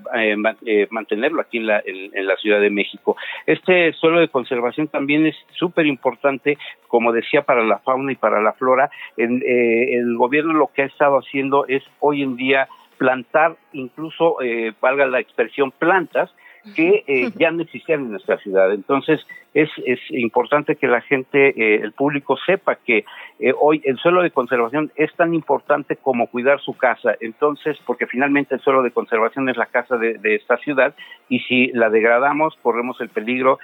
mantenerlo aquí en la, en, la Ciudad de México. Este suelo de conservación también es súper importante, como decía, para la fauna y para la flora. En, el gobierno lo que ha estado haciendo es hoy en día plantar, incluso, valga la expresión, plantas que eh, ya no existían en nuestra ciudad. Entonces, es, es importante que la gente, eh, el público sepa que eh, hoy el suelo de conservación es tan importante como cuidar su casa. Entonces, porque finalmente el suelo de conservación es la casa de, esta ciudad y si la degradamos, corremos el peligro,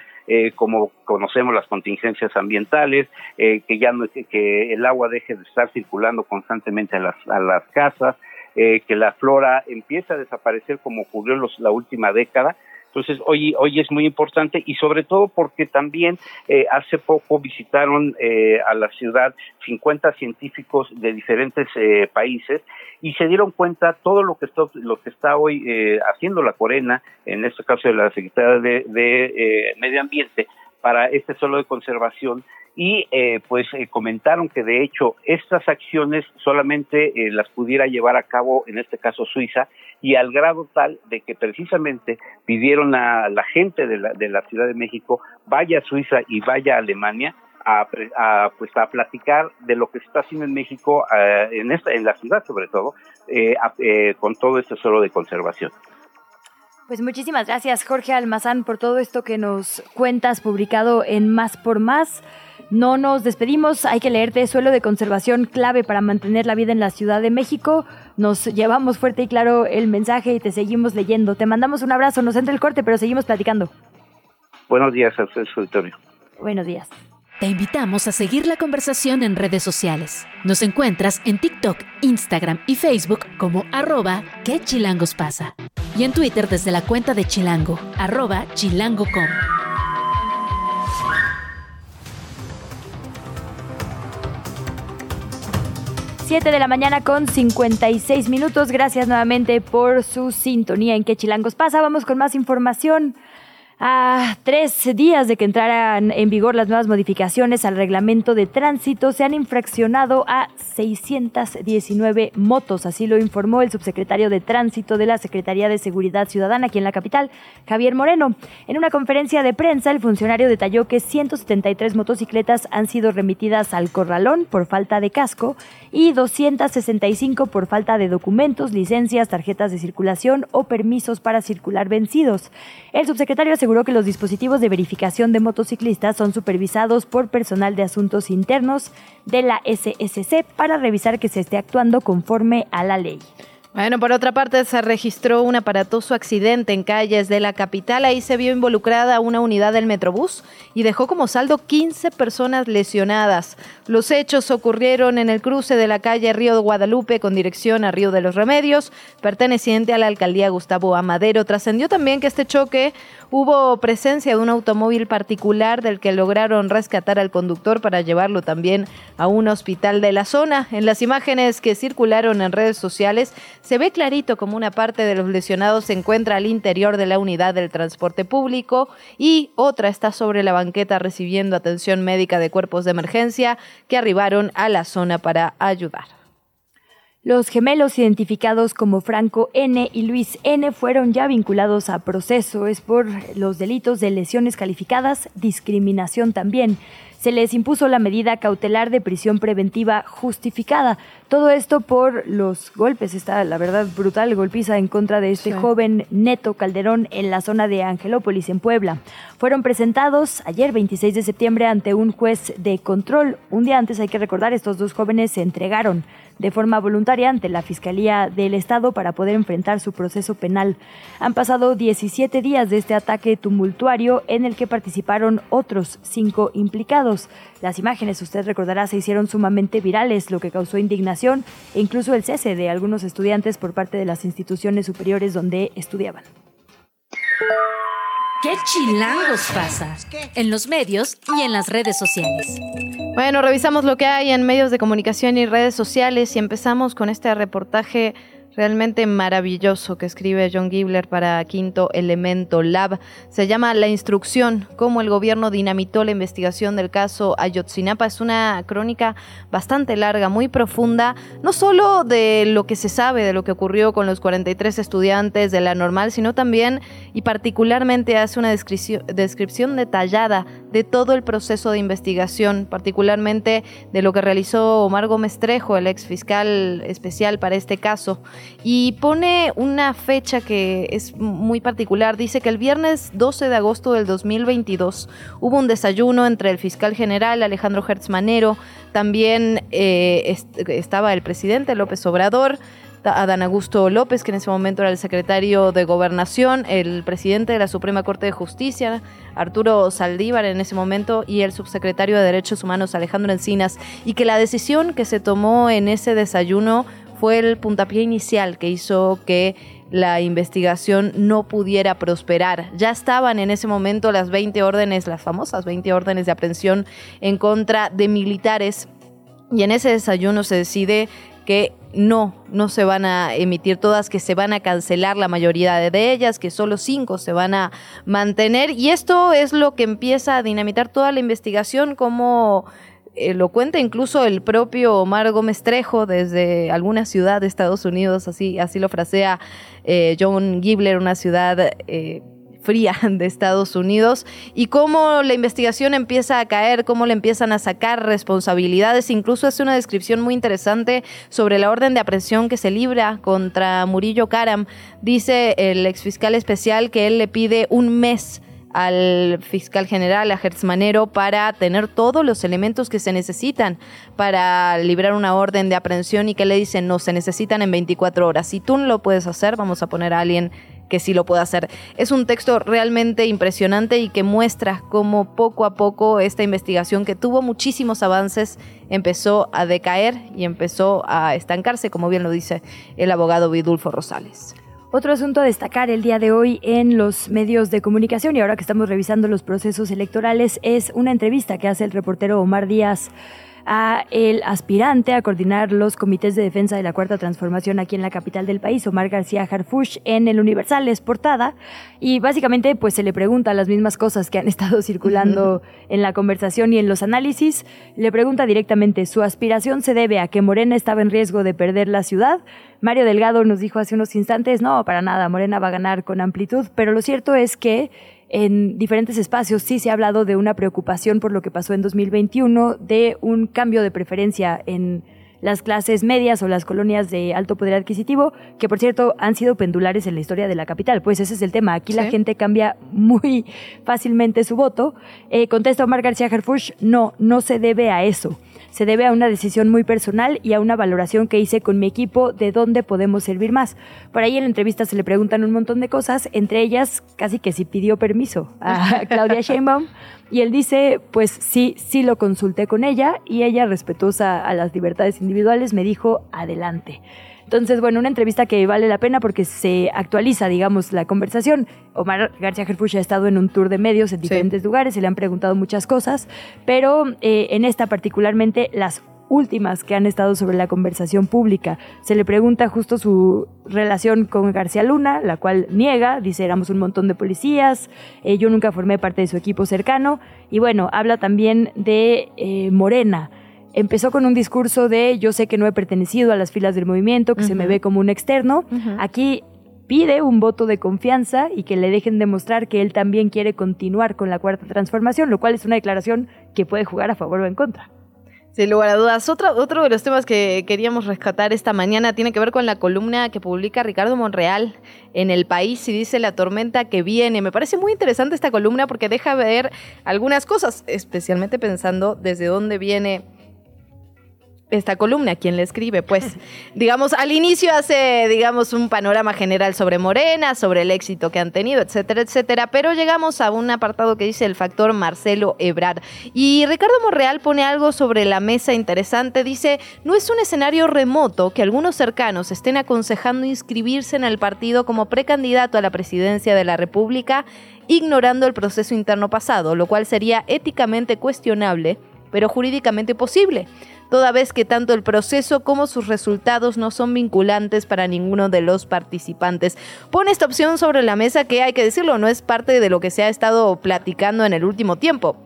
como conocemos las contingencias ambientales, que ya no, que el agua deje de estar circulando constantemente a las, a las casas, que la flora empiece a desaparecer como ocurrió en la última década entonces, hoy, hoy es muy importante y sobre todo porque también eh, hace poco visitaron eh, a la ciudad 50 científicos de diferentes eh, países y se dieron cuenta todo lo que está, lo que está hoy haciendo la Corena, en este caso de la Secretaría de, de Medio Ambiente, para este suelo de conservación y eh, pues eh, comentaron que de hecho estas acciones solamente eh, las pudiera llevar a cabo en este caso Suiza y al grado tal de que precisamente pidieron a la gente de la, de la Ciudad de México vaya a Suiza y vaya a Alemania a, a, pues a platicar de lo que se está haciendo en México en esta en la ciudad sobre todo con todo este suelo de conservación. Pues muchísimas gracias Jorge Almazán por todo esto que nos cuentas publicado en Más por Más. No nos despedimos, hay que leerte Suelo de Conservación clave para mantener la vida en la Ciudad de México. Nos llevamos fuerte y claro el mensaje y te seguimos leyendo. Te mandamos un abrazo, nos entra el corte, pero seguimos platicando. Buenos días, Auditorio. Buenos días. Te invitamos a seguir la conversación en redes sociales. Nos encuentras en TikTok, Instagram y Facebook como arroba que chilangos pasa. Y en Twitter desde la cuenta de Chilango, arroba chilango.com. Siete de la mañana con 56 minutos. Gracias nuevamente por su sintonía en Que Chilangos pasa. Vamos con más información. A tres días de que entraran en vigor las nuevas modificaciones al reglamento de tránsito, se han infraccionado a 619 motos, así lo informó el subsecretario de Tránsito de la Secretaría de Seguridad Ciudadana aquí en la capital, Javier Moreno. En una conferencia de prensa, el funcionario detalló que 173 motocicletas han sido remitidas al corralón por falta de casco y 265 por falta de documentos, licencias, tarjetas de circulación o permisos para circular vencidos. El subsecretario aseguró que los dispositivos de verificación de motociclistas son supervisados por personal de asuntos internos de la SSC para revisar que se esté actuando conforme a la ley. Bueno, por otra parte, se registró un aparatoso accidente en calles de la capital. Ahí se vio involucrada una unidad del Metrobús y dejó como saldo 15 personas lesionadas. Los hechos ocurrieron en el cruce de la calle Río Guadalupe con dirección a Río de los Remedios, perteneciente a la alcaldía Gustavo Amadero. Trascendió también que este choque hubo presencia de un automóvil particular del que lograron rescatar al conductor para llevarlo también a un hospital de la zona. En las imágenes que circularon en redes sociales, se ve clarito como una parte de los lesionados se encuentra al interior de la unidad del transporte público y otra está sobre la banqueta recibiendo atención médica de cuerpos de emergencia que arribaron a la zona para ayudar. Los gemelos identificados como Franco N y Luis N fueron ya vinculados a proceso. Es por los delitos de lesiones calificadas, discriminación también se les impuso la medida cautelar de prisión preventiva justificada. Todo esto por los golpes, está la verdad brutal golpiza en contra de este joven Neto Calderón en la zona de Angelópolis, en Puebla. Fueron presentados ayer 26 de septiembre ante un juez de control. Un día antes, hay que recordar, estos dos jóvenes se entregaron de forma voluntaria ante la Fiscalía del Estado para poder enfrentar su proceso penal. Han pasado 17 días de este ataque tumultuario en el que participaron otros cinco implicados. Las imágenes, usted recordará, se hicieron sumamente virales, lo que causó indignación e incluso el cese de algunos estudiantes por parte de las instituciones superiores donde estudiaban. ¿Qué chilangos pasa? En los medios y en las redes sociales. Bueno, revisamos lo que hay en medios de comunicación y redes sociales y empezamos con este reportaje realmente maravilloso que escribe John Gibler para Quinto Elemento Lab. Se llama La instrucción, cómo el gobierno dinamitó la investigación del caso Ayotzinapa. Es una crónica bastante larga, muy profunda, no solo de lo que se sabe, de lo que ocurrió con los 43 estudiantes de la normal, sino también y particularmente hace una descripción, descripción detallada de todo el proceso de investigación, particularmente de lo que realizó Omar Gómez Trejo, el ex fiscal especial para este caso y pone una fecha que es muy particular. Dice que el viernes 12 de agosto del 2022 hubo un desayuno entre el fiscal general Alejandro Hertz Manero, también eh, estaba el presidente López Obrador, Adán Augusto López, que en ese momento era el secretario de Gobernación, el presidente de la Suprema Corte de Justicia, Arturo Saldívar en ese momento, y el subsecretario de Derechos Humanos, Alejandro Encinas, y que la decisión que se tomó en ese desayuno fue el puntapié inicial que hizo que la investigación no pudiera prosperar. Ya estaban en ese momento las 20 órdenes, las famosas 20 órdenes de aprehensión en contra de militares y en ese desayuno se decide que no, no se van a emitir todas, que se van a cancelar la mayoría de ellas, que solo cinco se van a mantener. Y esto es lo que empieza a dinamitar toda la investigación, como eh, lo cuenta incluso el propio Omar Gómez Trejo desde alguna ciudad de Estados Unidos, así, así lo frasea eh, John Gibler, una ciudad eh, fría <laughs> de Estados Unidos, y cómo la investigación empieza a caer, cómo le empiezan a sacar responsabilidades, incluso hace una descripción muy interesante sobre la orden de aprehensión que se libra contra Murillo Karam. Dice el exfiscal especial que él le pide un mes al fiscal general, a Manero, para tener todos los elementos que se necesitan para librar una orden de aprehensión y que le dicen, no, se necesitan en 24 horas. Si tú no lo puedes hacer, vamos a poner a alguien que sí lo pueda hacer. Es un texto realmente impresionante y que muestra cómo poco a poco esta investigación que tuvo muchísimos avances empezó a decaer y empezó a estancarse, como bien lo dice el abogado Vidulfo Rosales. Otro asunto a destacar el día de hoy en los medios de comunicación y ahora que estamos revisando los procesos electorales es una entrevista que hace el reportero Omar Díaz a el aspirante a coordinar los comités de defensa de la Cuarta Transformación aquí en la capital del país, Omar García Harfush, en el Universal, es portada, y básicamente pues se le pregunta las mismas cosas que han <laughs> estado circulando en la conversación y en los análisis, le pregunta directamente, ¿su aspiración se debe a que Morena estaba en riesgo de perder la ciudad? Mario Delgado nos dijo hace unos instantes, no, para nada, Morena va a ganar con amplitud, pero lo cierto es que en diferentes espacios sí se ha hablado de una preocupación por lo que pasó en 2021, de un cambio de preferencia en las clases medias o las colonias de alto poder adquisitivo, que por cierto han sido pendulares en la historia de la capital. Pues ese es el tema. Aquí la gente cambia muy fácilmente su voto. Eh, contesta Omar García Harfush, no, no se debe a eso se debe a una decisión muy personal y a una valoración que hice con mi equipo de dónde podemos servir más. Por ahí en la entrevista se le preguntan un montón de cosas, entre ellas casi que si pidió permiso a <laughs> Claudia Sheinbaum y él dice, pues sí, sí lo consulté con ella y ella respetuosa a las libertades individuales me dijo, adelante. Entonces, bueno, una entrevista que vale la pena porque se actualiza, digamos, la conversación. Omar García Gerfush ha estado en un tour de medios en diferentes lugares, se le han preguntado muchas cosas, pero eh, en esta particularmente las últimas que han estado sobre la conversación pública. Se le pregunta justo su relación con García Luna, la cual niega, dice éramos un montón de policías, eh, yo nunca formé parte de su equipo cercano, y bueno, habla también de eh, Morena empezó con un discurso de yo sé que no he pertenecido a las filas del movimiento, que se me ve como un externo. Aquí pide un voto de confianza y que le dejen demostrar que él también quiere continuar con la cuarta transformación, lo cual es una declaración que puede jugar a favor o en contra. Sin lugar a dudas. Otro, otro de los temas que queríamos rescatar esta mañana tiene que ver con la columna que publica Ricardo Monreal en El País y dice la tormenta que viene. Me parece muy interesante esta columna porque deja ver algunas cosas, especialmente pensando desde dónde viene esta columna, quien le escribe, pues, <laughs> digamos, al inicio hace, digamos, un panorama general sobre Morena, sobre el éxito que han tenido, etcétera, etcétera, pero llegamos a un apartado que dice el factor Marcelo Ebrard. Y Ricardo Monreal pone algo sobre la mesa interesante, dice, no es un escenario remoto que algunos cercanos estén aconsejando inscribirse en el partido como precandidato a la presidencia de la República, ignorando el proceso interno pasado, lo cual sería éticamente cuestionable, pero jurídicamente posible toda vez que tanto el proceso como sus resultados no son vinculantes para ninguno de los participantes. Pone esta opción sobre la mesa que hay que decirlo, no es parte de lo que se ha estado platicando en el último tiempo.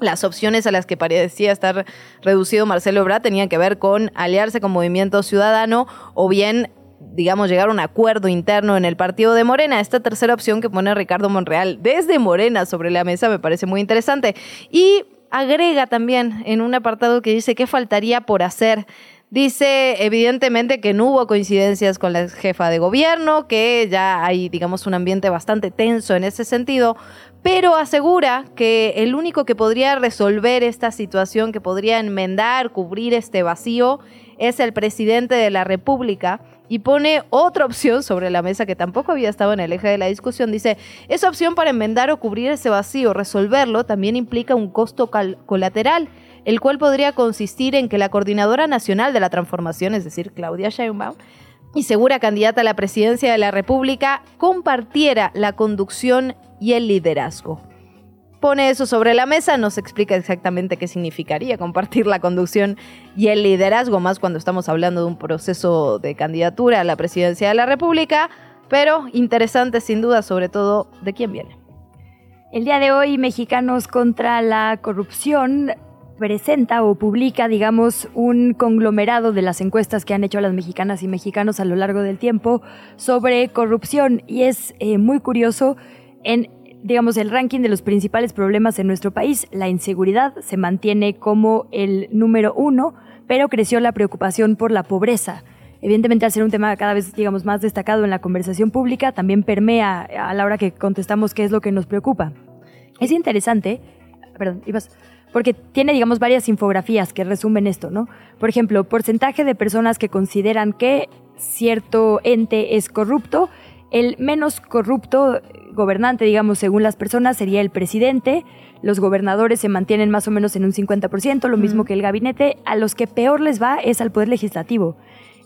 Las opciones a las que parecía estar reducido Marcelo Ebrard tenían que ver con aliarse con Movimiento Ciudadano o bien digamos, llegar a un acuerdo interno en el partido de Morena. Esta tercera opción que pone Ricardo Monreal desde Morena sobre la mesa me parece muy interesante. Y agrega también en un apartado que dice qué faltaría por hacer. Dice evidentemente que no hubo coincidencias con la jefa de gobierno, que ya hay, digamos, un ambiente bastante tenso en ese sentido, pero asegura que el único que podría resolver esta situación, que podría enmendar, cubrir este vacío, es el presidente de la República y pone otra opción sobre la mesa que tampoco había estado en el eje de la discusión. Dice, esa opción para enmendar o cubrir ese vacío, resolverlo, también implica un costo colateral, el cual podría consistir en que la Coordinadora Nacional de la Transformación, es decir, Claudia Sheinbaum, y segura candidata a la presidencia de la República, compartiera la conducción y el liderazgo pone eso sobre la mesa, nos explica exactamente qué significaría compartir la conducción y el liderazgo, más cuando estamos hablando de un proceso de candidatura a la presidencia de la República, pero interesante sin duda, sobre todo de quién viene. El día de hoy, Mexicanos contra la Corrupción presenta o publica, digamos, un conglomerado de las encuestas que han hecho las mexicanas y mexicanos a lo largo del tiempo sobre corrupción. Y es eh, muy curioso en digamos, el ranking de los principales problemas en nuestro país, la inseguridad se mantiene como el número uno, pero creció la preocupación por la pobreza. Evidentemente, al ser un tema cada vez, digamos, más destacado en la conversación pública, también permea a la hora que contestamos qué es lo que nos preocupa. Es interesante, perdón, ibas, porque tiene, digamos, varias infografías que resumen esto, ¿no? Por ejemplo, porcentaje de personas que consideran que cierto ente es corrupto el menos corrupto gobernante, digamos, según las personas, sería el presidente. Los gobernadores se mantienen más o menos en un 50%, lo mismo que el gabinete. A los que peor les va es al poder legislativo.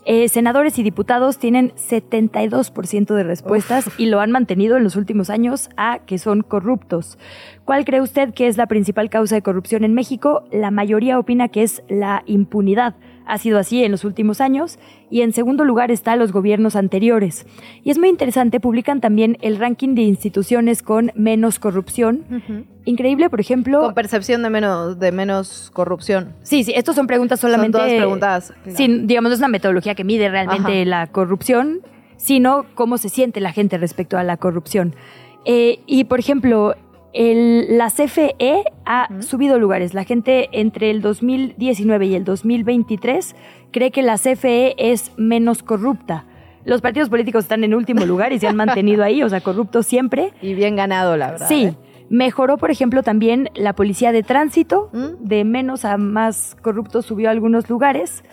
Eh, senadores y diputados tienen 72% de respuestas y lo han mantenido en los últimos años a que son corruptos. ¿Cuál cree usted que es la principal causa de corrupción en México? La mayoría opina que es la impunidad. Ha sido así en los últimos años. Y en segundo lugar está los gobiernos anteriores. Y es muy interesante, publican también el ranking de instituciones con menos corrupción. Increíble, por ejemplo. Con percepción de menos, de menos corrupción. Sí, sí, estas son preguntas solamente. Son todas preguntas. Sin, digamos, no es una metodología que mide realmente la corrupción, sino cómo se siente la gente respecto a la corrupción. Eh, y, por ejemplo, el, la CFE ha subido lugares. La gente entre el 2019 y el 2023 cree que la CFE es menos corrupta. Los partidos políticos están en último lugar y se han mantenido ahí, o sea, corruptos siempre. Y bien ganado, la verdad. Sí. ¿eh? Mejoró, por ejemplo, también la policía de tránsito. De menos a más corrupto subió a algunos lugares.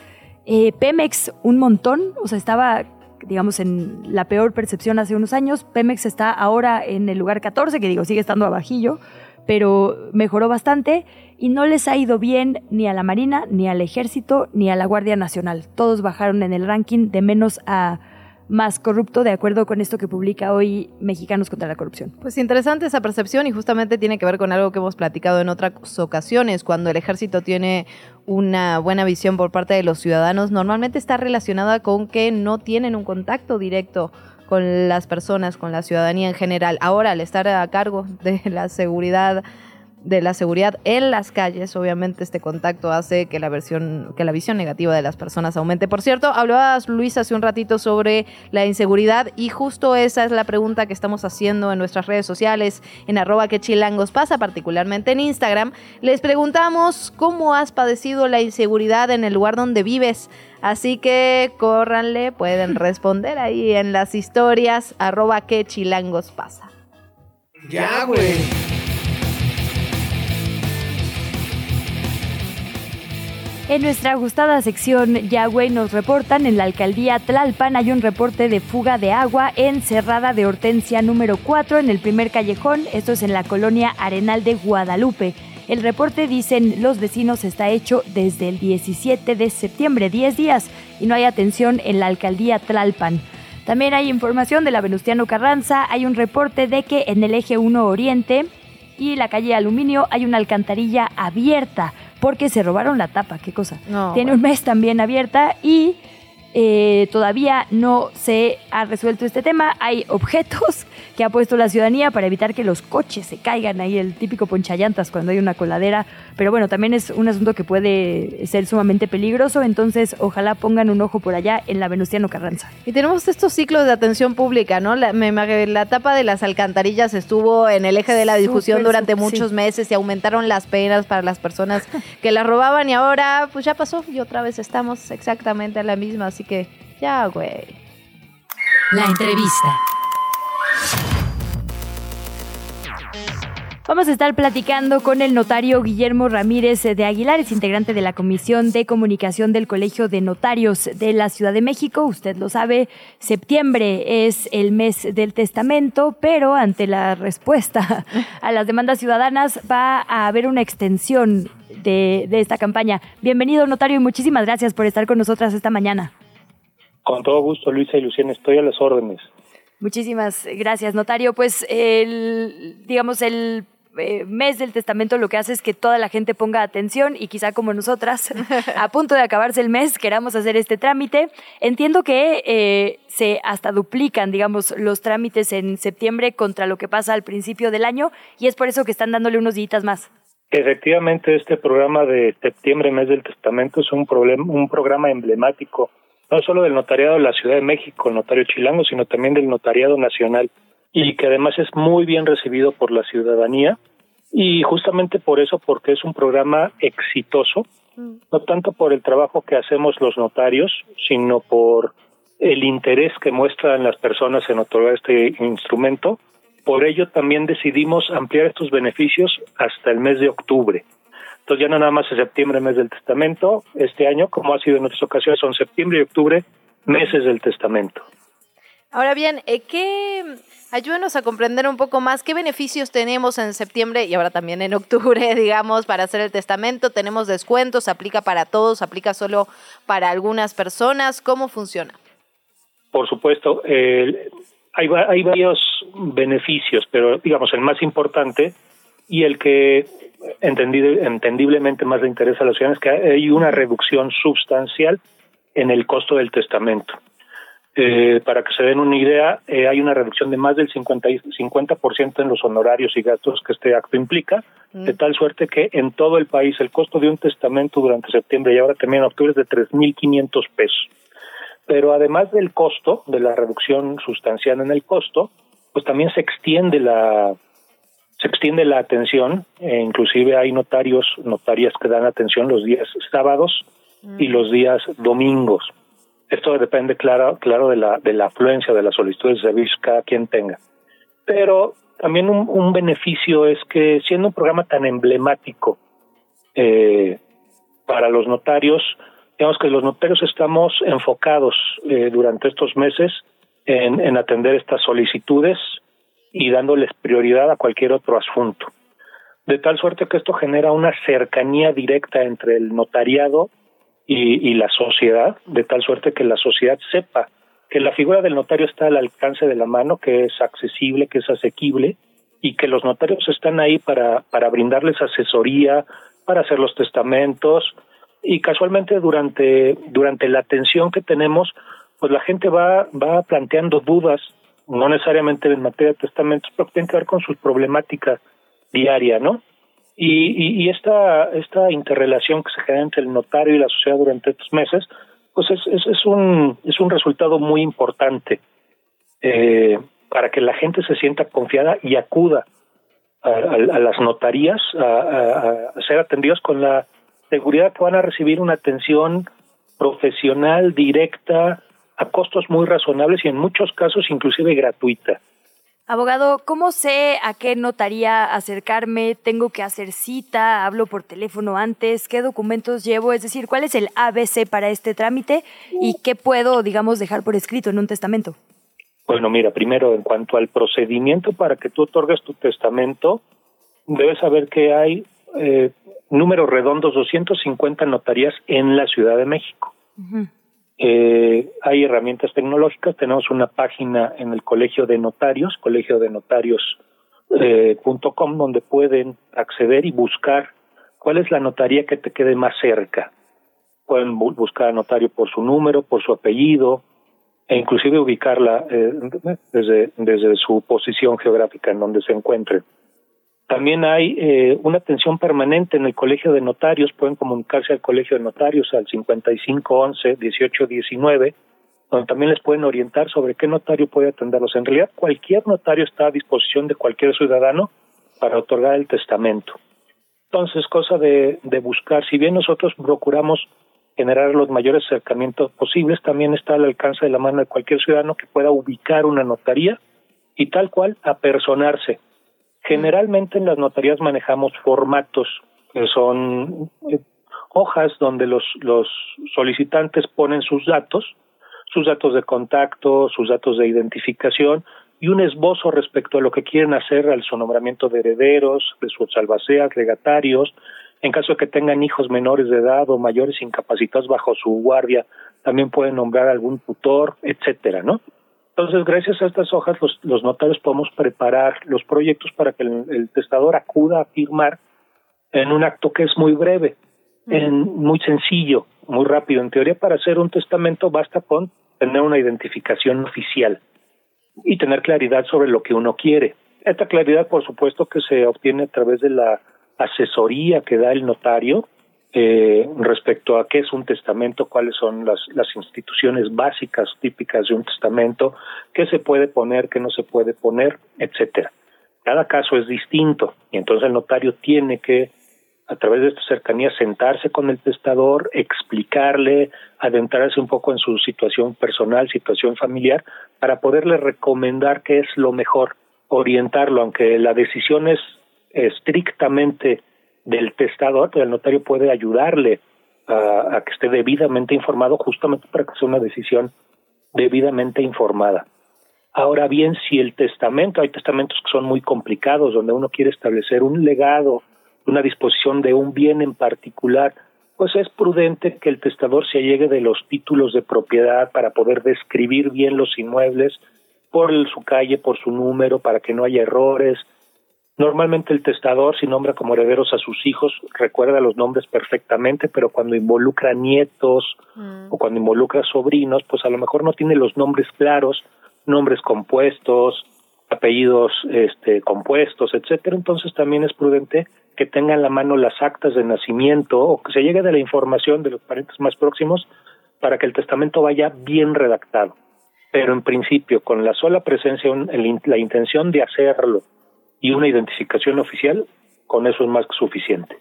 Eh, Pemex, un montón. O sea, estaba digamos, en la peor percepción hace unos años. Pemex está ahora en el lugar 14, que digo, sigue estando abajillo, pero mejoró bastante y no les ha ido bien ni a la Marina, ni al Ejército, ni a la Guardia Nacional. Todos bajaron en el ranking de menos a más corrupto, de acuerdo con esto que publica hoy Mexicanos contra la Corrupción. Pues interesante esa percepción y justamente tiene que ver con algo que hemos platicado en otras ocasiones, cuando el ejército tiene una buena visión por parte de los ciudadanos, normalmente está relacionada con que no tienen un contacto directo con las personas, con la ciudadanía en general. Ahora, al estar a cargo de la seguridad de la seguridad en las calles, obviamente este contacto hace que la versión, que la visión negativa de las personas aumente. Por cierto, hablabas Luis hace un ratito sobre la inseguridad y justo esa es la pregunta que estamos haciendo en nuestras redes sociales, en arroba que chilangos pasa, particularmente en Instagram. Les preguntamos cómo has padecido la inseguridad en el lugar donde vives. Así que córranle, pueden <laughs> responder ahí en las historias, arroba que chilangos pasa. Ya, güey. En nuestra gustada sección Yahweh nos reportan en la alcaldía Tlalpan hay un reporte de fuga de agua en Cerrada de Hortensia número 4 en el primer callejón, esto es en la colonia Arenal de Guadalupe. El reporte, dicen los vecinos, está hecho desde el 17 de septiembre, 10 días, y no hay atención en la alcaldía Tlalpan. También hay información de la Venustiano Carranza, hay un reporte de que en el eje 1 Oriente y la calle Aluminio hay una alcantarilla abierta porque se robaron la tapa, qué cosa. No, Tiene un mes también abierta y eh, todavía no se ha resuelto este tema. Hay objetos que ha puesto la ciudadanía para evitar que los coches se caigan ahí, el típico ponchallantas cuando hay una coladera. Pero bueno, también es un asunto que puede ser sumamente peligroso, entonces ojalá pongan un ojo por allá en la Venustiano Carranza. Y tenemos estos ciclos de atención pública, ¿no? La, me la tapa de las alcantarillas estuvo en el eje de la discusión durante muchos sí. meses y aumentaron las penas para las personas que las robaban y ahora pues ya pasó y otra vez estamos exactamente a la misma, así que ya, güey. La entrevista. Vamos a estar platicando con el notario Guillermo Ramírez de Aguilar, es integrante de la Comisión de Comunicación del Colegio de Notarios de la Ciudad de México. Usted lo sabe, septiembre es el mes del testamento, pero ante la respuesta <laughs> a las demandas ciudadanas va a haber una extensión de, de esta campaña. Bienvenido, notario, y muchísimas gracias por estar con nosotras esta mañana. Con todo gusto, Luisa y Luciana, estoy a las órdenes. Muchísimas gracias, notario. Pues el, digamos, el eh, mes del testamento lo que hace es que toda la gente ponga atención y quizá como nosotras, <laughs> a punto de acabarse el mes, queramos hacer este trámite. Entiendo que eh, se hasta duplican, digamos, los trámites en septiembre contra lo que pasa al principio del año y es por eso que están dándole unos días más. Efectivamente, este programa de septiembre, mes del testamento, es un, problema, un programa emblemático, no solo del notariado de la Ciudad de México, el notario chilango, sino también del notariado nacional, y que además es muy bien recibido por la ciudadanía, y justamente por eso, porque es un programa exitoso, no tanto por el trabajo que hacemos los notarios, sino por el interés que muestran las personas en otorgar este instrumento. Por ello también decidimos ampliar estos beneficios hasta el mes de octubre. Entonces ya no nada más es septiembre, mes del testamento, este año, como ha sido en otras ocasiones, son septiembre y octubre, meses del testamento. Ahora bien, eh, ¿qué, Ayúdenos a comprender un poco más qué beneficios tenemos en septiembre y ahora también en octubre, <laughs> digamos, para hacer el testamento. Tenemos descuentos, aplica para todos, aplica solo para algunas personas. ¿Cómo funciona? Por supuesto, hay, hay varios beneficios, pero digamos el más importante y el que entendiblemente más le interesa a los ciudadanos es que hay una reducción sustancial en el costo del testamento. Eh, para que se den una idea, eh, hay una reducción de más del 50%, 50 en los honorarios y gastos que este acto implica, mm. de tal suerte que en todo el país el costo de un testamento durante septiembre y ahora también en octubre es de 3.500 pesos. Pero además del costo, de la reducción sustancial en el costo, pues también se extiende la se extiende la atención, e inclusive hay notarios, notarias que dan atención los días sábados y mm. los días domingos. Esto depende, claro, claro de, la, de la afluencia de las solicitudes de servicio que cada quien tenga. Pero también un, beneficio es que siendo un programa tan emblemático eh, para los notarios, digamos que los notarios estamos enfocados eh, durante estos meses en, en atender estas solicitudes y dándoles prioridad a cualquier otro asunto. De tal suerte que esto genera una cercanía directa entre el notariado y, la sociedad, de tal suerte que la sociedad sepa que la figura del notario está al alcance de la mano, que es accesible, que es asequible y que los notarios están ahí para, para brindarles asesoría, para hacer los testamentos y casualmente durante, durante la atención que tenemos, pues la gente va, va planteando dudas, no necesariamente en materia de testamentos, pero que tienen que ver con su problemática diaria, ¿no? Y, y, esta, esta interrelación que se genera entre el notario y la sociedad durante estos meses, pues es, es, es un, es un resultado muy importante eh, para que la gente se sienta confiada y acuda a, las notarías a, a, ser atendidos con la seguridad que van a recibir una atención profesional, directa, a costos muy razonables y en muchos casos inclusive gratuita. Abogado, ¿cómo sé a qué notaría acercarme? ¿Tengo que hacer cita? ¿Hablo por teléfono antes? ¿Qué documentos llevo? Es decir, ¿cuál es el ABC para este trámite? ¿Y qué puedo, digamos, dejar por escrito en un testamento? Bueno, mira, primero, en cuanto al procedimiento para que tú otorgues tu testamento, debes saber que hay eh, números redondos 250 notarías en la Ciudad de México. Eh, hay herramientas tecnológicas, tenemos una página en el Colegio de Notarios, colegio eh, donde pueden acceder y buscar cuál es la notaría que te quede más cerca. Pueden buscar a notario por su número, por su apellido, e inclusive ubicarla eh, desde, desde su posición geográfica en donde se encuentren. También hay eh, una atención permanente en el Colegio de Notarios. Pueden comunicarse al Colegio de Notarios al 5511-1819, donde también les pueden orientar sobre qué notario puede atenderlos. En realidad, cualquier notario está a disposición de cualquier ciudadano para otorgar el testamento. Entonces, cosa de, de buscar, si bien nosotros procuramos generar los mayores acercamientos posibles, también está al alcance de la mano de cualquier ciudadano que pueda ubicar una notaría y tal cual apersonarse Generalmente en las notarías manejamos formatos que son eh, hojas donde los, los solicitantes ponen sus datos, sus datos de contacto, sus datos de identificación y un esbozo respecto a lo que quieren hacer al su nombramiento de herederos, de sus albaceas, legatarios, en caso de que tengan hijos menores de edad o mayores incapacitados bajo su guardia, también pueden nombrar algún tutor, etcétera, ¿no? Entonces, gracias a estas hojas, los, notarios podemos preparar los proyectos para que el, testador acuda a firmar en un acto que es muy breve, en, muy sencillo, muy rápido. En teoría, para hacer un testamento basta con tener una identificación oficial y tener claridad sobre lo que uno quiere. Esta claridad, por supuesto, que se obtiene a través de la asesoría que da el notario eh, respecto a qué es un testamento, cuáles son las, las instituciones básicas típicas de un testamento, qué se puede poner, qué no se puede poner, etcétera. Cada caso es distinto y entonces el notario tiene que a través de esta cercanía sentarse con el testador, explicarle, adentrarse un poco en su situación personal, situación familiar, para poderle recomendar qué es lo mejor, orientarlo, aunque la decisión es estrictamente del testador, el notario puede ayudarle a, que esté debidamente informado justamente para que sea una decisión debidamente informada. Ahora bien, si el testamento, hay testamentos que son muy complicados, donde uno quiere establecer un legado, una disposición de un bien en particular, pues es prudente que el testador se allegue de los títulos de propiedad para poder describir bien los inmuebles por su calle, por su número, para que no haya errores. Normalmente el testador, si nombra como herederos a sus hijos, recuerda los nombres perfectamente, pero cuando involucra nietos o cuando involucra sobrinos, pues a lo mejor no tiene los nombres claros, nombres compuestos, apellidos este, compuestos, etcétera. Entonces también es prudente que tenga en la mano las actas de nacimiento o que se llegue de la información de los parientes más próximos para que el testamento vaya bien redactado. Pero en principio, con la sola presencia, la intención de hacerlo y una identificación oficial, con eso es más que suficiente.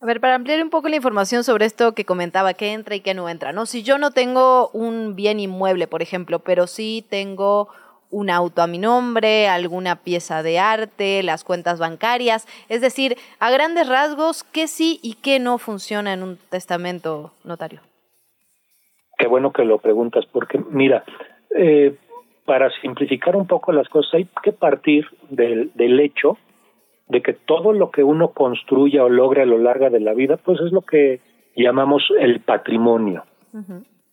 A ver, para ampliar un poco la información sobre esto que comentaba, qué entra y qué no entra, ¿no? Si yo no tengo un bien inmueble, por ejemplo, pero sí tengo un auto a mi nombre, alguna pieza de arte, las cuentas bancarias. Es decir, a grandes rasgos, qué sí y qué no funciona en un testamento notario. Qué bueno que lo preguntas, porque mira, eh, para simplificar un poco las cosas, hay que partir del, del hecho de que todo lo que uno construya o logre a lo largo de la vida, pues es lo que llamamos el patrimonio.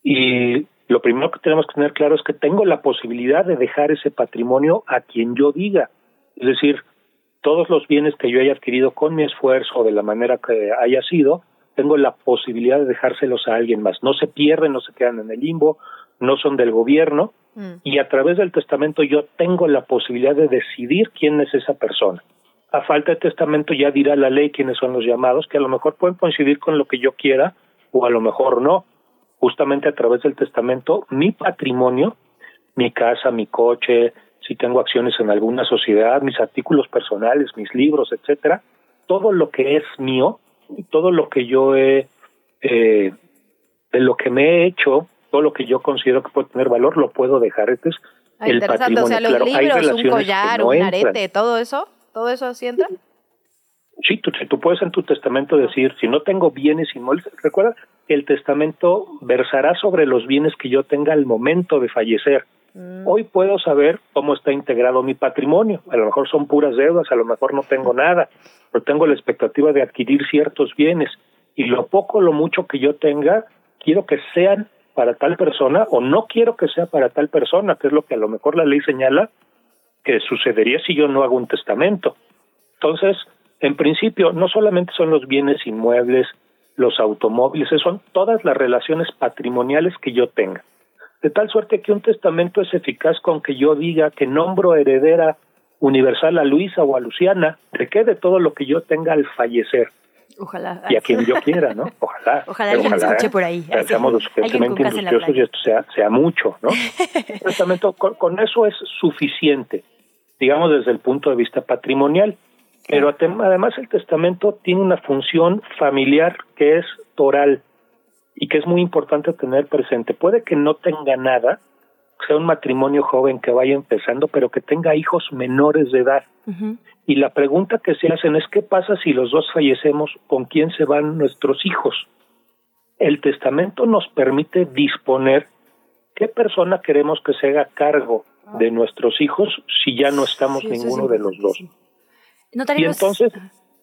Y lo primero que tenemos que tener claro es que tengo la posibilidad de dejar ese patrimonio a quien yo diga. Es decir, todos los bienes que yo haya adquirido con mi esfuerzo, de la manera que haya sido, tengo la posibilidad de dejárselos a alguien más. No se pierden, no se quedan en el limbo, no son del gobierno, y a través del testamento yo tengo la posibilidad de decidir quién es esa persona. A falta de testamento ya dirá la ley quiénes son los llamados, que a lo mejor pueden coincidir con lo que yo quiera o a lo mejor no justamente a través del testamento mi patrimonio, mi casa, mi coche, si tengo acciones en alguna sociedad, mis artículos personales, mis libros, etcétera, todo lo que es mío, todo lo que yo he, eh, de lo que me he hecho, todo lo que yo considero que puede tener valor, lo puedo dejar. Este es Ah, el patrimonio. o sea, los Claro, hay libros, un collar, no un entran. arete, todo eso, todo eso así entra. Sí, tú, tú puedes en tu testamento decir, si no tengo bienes inmuebles, recuerda el testamento versará sobre los bienes que yo tenga al momento de fallecer. Hoy puedo saber cómo está integrado mi patrimonio. A lo mejor son puras deudas, a lo mejor no tengo nada, pero tengo la expectativa de adquirir ciertos bienes. Y lo poco o lo mucho que yo tenga, quiero que sean para tal persona o no quiero que sea para tal persona, que es lo que a lo mejor la ley señala que sucedería si yo no hago un testamento. Entonces, en principio, no solamente son los bienes inmuebles, los automóviles, son todas las relaciones patrimoniales que yo tenga. De tal suerte que un testamento es eficaz con que yo diga que nombro heredera universal a Luisa o a Luciana, de de todo lo que yo tenga al fallecer Ojalá. y a quien yo quiera, ¿no? Ojalá. Ojalá alguien Ojalá, escuche por ahí. Seamos lo suficientemente industriosos y esto sea, sea mucho, ¿no? <laughs> El testamento, con, con eso es suficiente, digamos desde el punto de vista patrimonial. Pero además el testamento tiene una función familiar que es toral y que es muy importante tener presente. Puede que no tenga nada, sea un matrimonio joven que vaya empezando, pero que tenga hijos menores de edad. Y la pregunta que se hacen es qué pasa si los dos fallecemos, con quién se van nuestros hijos. El testamento nos permite disponer qué persona queremos que se haga cargo de nuestros hijos si ya no estamos Sí, eso es ninguno de los dos. Notario, Y entonces,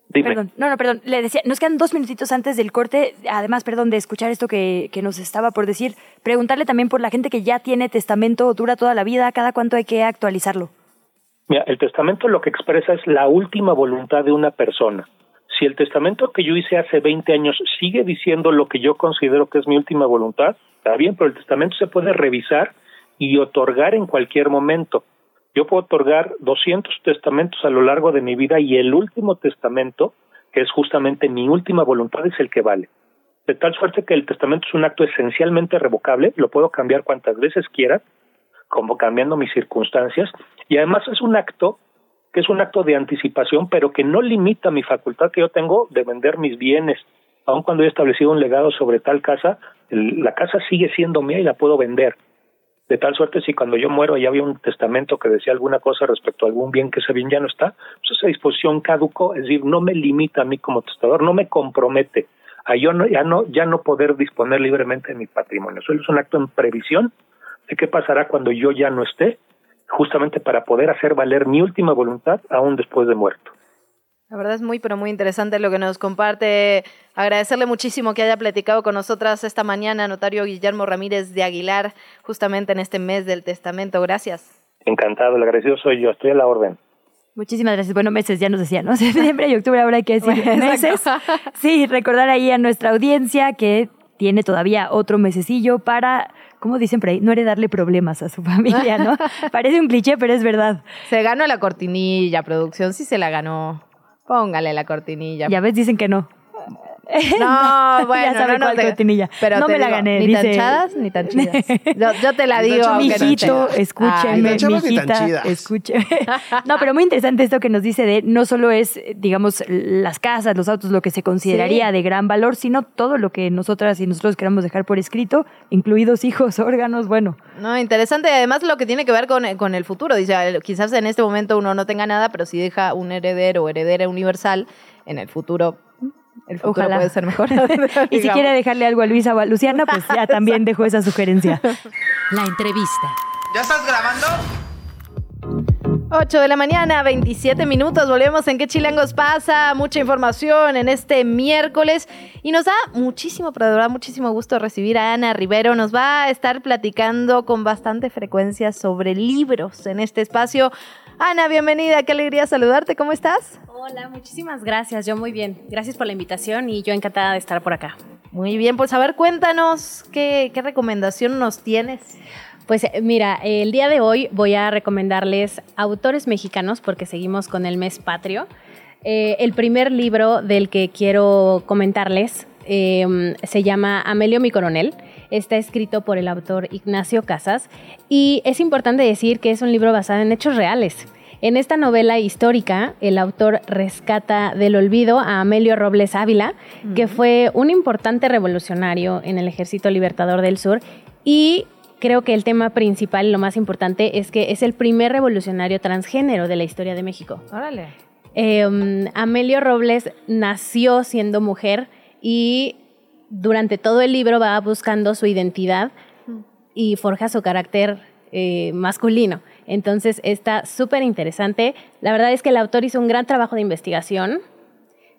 dime. Perdón, no, no, perdón. Le decía, nos quedan dos minutitos antes del corte. Además, perdón, de escuchar esto que, que nos estaba por decir. Preguntarle también por la gente que ya tiene testamento, dura toda la vida, cada cuánto hay que actualizarlo. Mira, el testamento lo que expresa es la última voluntad de una persona. Si el testamento que yo hice hace 20 años sigue diciendo lo que yo considero que es mi última voluntad, está bien, pero el testamento se puede revisar y otorgar en cualquier momento. Yo puedo otorgar 200 testamentos a lo largo de mi vida y el último testamento, que es justamente mi última voluntad, es el que vale. De tal suerte que el testamento es un acto esencialmente revocable, lo puedo cambiar cuantas veces quiera, como cambiando mis circunstancias, y además es un acto que es un acto de anticipación, pero que no limita mi facultad que yo tengo de vender mis bienes. Aun cuando he establecido un legado sobre tal casa, la casa sigue siendo mía y la puedo vender. De tal suerte, si cuando yo muero ya había un testamento que decía alguna cosa respecto a algún bien que ese bien ya no está, pues esa disposición caducó, es decir, no me limita a mí como testador, no me compromete a yo no, ya no, ya no poder disponer libremente de mi patrimonio. Eso es un acto en previsión de qué pasará cuando yo ya no esté justamente para poder hacer valer mi última voluntad aún después de muerto. La verdad es muy, pero muy interesante lo que nos comparte. Agradecerle muchísimo que haya platicado con nosotras esta mañana, notario Guillermo Ramírez de Aguilar, justamente en este mes del testamento. Gracias. Encantado, el agradecido soy yo, estoy a la orden. Muchísimas gracias. Bueno, meses, ya nos decía, ¿no? <laughs> Septiembre y octubre, ahora hay que decir meses. <laughs> Sí, recordar ahí a nuestra audiencia que tiene todavía otro mesecillo para, como dicen por ahí, no heredarle problemas a su <laughs> familia, ¿no? Parece un cliché, pero es verdad. Se ganó la cortinilla, producción, sí se la ganó. Póngale la cortinilla. Ya ves, dicen que no. <laughs> No, <laughs> bueno, ya no, no cuál te- cortinilla. Pero no te me la gané. Ni dice- tan chadas ni tan chidas. <laughs> Yo, yo te la digo. Mijito, escúcheme, Ay, no, chavas ni tan mijita, chidas. escúcheme. No, pero muy interesante esto que nos dice de no solo es, digamos, las casas, los autos, lo que se consideraría Sí. de gran valor, sino todo lo que nosotras y nosotros queramos dejar por escrito, incluidos hijos, órganos, bueno. No, interesante. Además, lo que tiene que ver con, con el futuro. Dice, eh, quizás en este momento uno no tenga nada, pero si deja un heredero o heredera universal, en el futuro, el futuro Ojalá. puede ser mejor. <laughs> <laughs> y si quiere dejarle algo a Luisa o a Luciana, pues ya <laughs> también dejo esa sugerencia. La entrevista. ¿Ya estás grabando? 8 de la mañana, 27 minutos. Volvemos en qué chilangos pasa. Mucha información en este miércoles. Y nos da muchísimo, pero verdad, muchísimo gusto recibir a Ana Rivero. Nos va a estar platicando con bastante frecuencia sobre libros en este espacio. Ana, bienvenida. Qué alegría saludarte. ¿Cómo estás? Hola, muchísimas gracias. Yo muy bien. Gracias por la invitación y yo encantada de estar por acá. Muy bien, pues a ver, cuéntanos qué, qué recomendación nos tienes. Pues eh, mira, el día de hoy voy a recomendarles autores mexicanos porque seguimos con el mes patrio. Eh, el primer libro del que quiero comentarles eh, se llama Amelio mi coronel. Está escrito por el autor Ignacio Casas y es importante decir que es un libro basado en hechos reales. En esta novela histórica, el autor rescata del olvido a Amelio Robles Ávila, que fue un importante revolucionario en el Ejército Libertador del Sur y creo que el tema principal y lo más importante es que es el primer revolucionario transgénero de la historia de México. Órale. Eh, Amelio Robles nació siendo mujer y durante todo el libro va buscando su identidad y forja su carácter eh, masculino. Entonces está súper interesante. La verdad es que el autor hizo un gran trabajo de investigación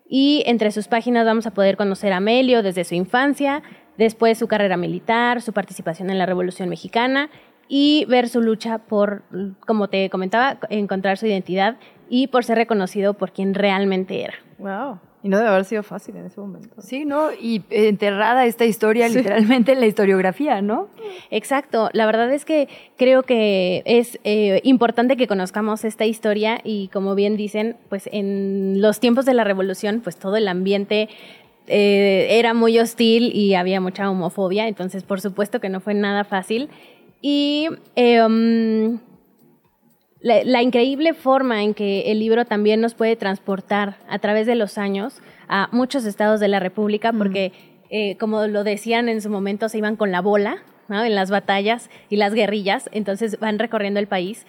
y entre sus páginas vamos a poder conocer a Amelio desde su infancia, después su carrera militar, su participación en la Revolución Mexicana y ver su lucha por, como te comentaba, encontrar su identidad y por ser reconocido por quien realmente era. Wow. Y no debe haber sido fácil en ese momento. Sí, ¿no? Y enterrada esta historia Sí. literalmente en la historiografía, ¿no? Exacto, la verdad es que creo que es eh, importante que conozcamos esta historia y como bien dicen, pues en los tiempos de la revolución, pues todo el ambiente eh, era muy hostil y había mucha homofobia, entonces por supuesto que no fue nada fácil. Y eh, um, la, la increíble forma en que el libro también nos puede transportar a través de los años a muchos estados de la República, porque eh, como lo decían en su momento, se iban con la bola ¿no? en las batallas y las guerrillas, entonces van recorriendo el país.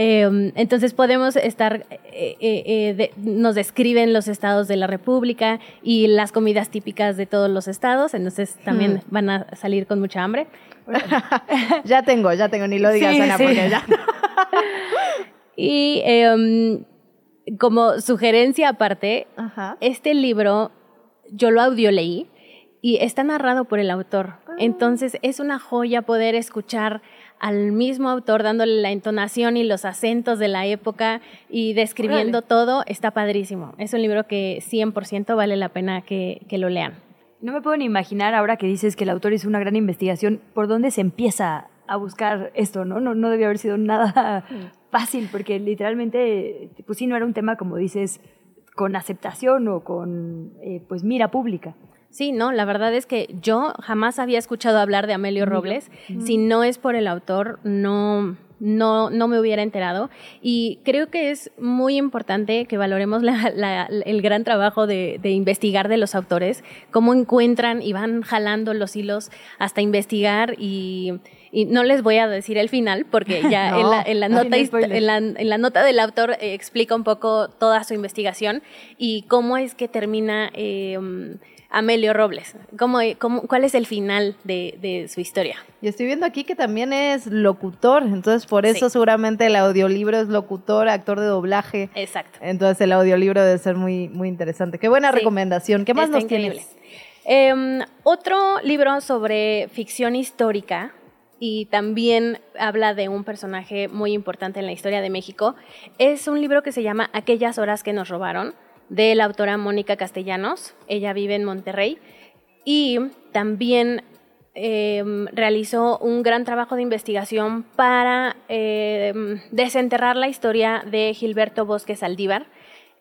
Eh, entonces podemos estar, eh, eh, de- nos describen los estados de la República y las comidas típicas de todos los estados, entonces también van a salir con mucha hambre. <laughs> ya tengo, ya tengo, ni lo digas, Sí, Ana, sí. porque ya. <laughs> Y em, como sugerencia aparte, este libro yo lo audio leí y está narrado por el autor. Entonces es una joya poder escuchar al mismo autor dándole la entonación y los acentos de la época y describiendo todo. Está padrísimo. Es un libro que 100% vale la pena que, que lo lean. No me puedo ni imaginar ahora que dices que el autor hizo una gran investigación, por dónde se empieza a buscar esto, ¿no? No, no debió haber sido nada fácil, porque literalmente, pues sí, no era un tema, como dices, con aceptación o con, eh, pues, mira pública. Sí, no, la verdad es que yo jamás había escuchado hablar de Amelio. Robles. Si no es por el autor, no, no, no me hubiera enterado. Y creo que es muy importante que valoremos la- la- el gran trabajo de, de investigar de los autores, cómo encuentran y van jalando los hilos hasta investigar y, y no les voy a decir el final porque <laughs> ya en, la, en, la nota, en, la, en, la, nota del autor eh, explica un poco toda su investigación y cómo es que termina eh, Amelio Robles. ¿Cómo, cómo, cuál es el final de, de, su historia? Y estoy viendo aquí que también es locutor, entonces por eso seguramente el audiolibro es locutor, actor de doblaje. Exacto. Entonces el audiolibro debe ser muy, muy interesante. Qué buena recomendación. ¿Qué más nos tienes? Em, otro libro sobre ficción histórica y también habla de un personaje muy importante en la historia de México. Es un libro que se llama Aquellas horas que nos robaron, de la autora Mónica Castellanos. Ella vive en Monterrey y también em, realizó un gran trabajo de investigación para em, desenterrar la historia de Gilberto Bosques Aldívar.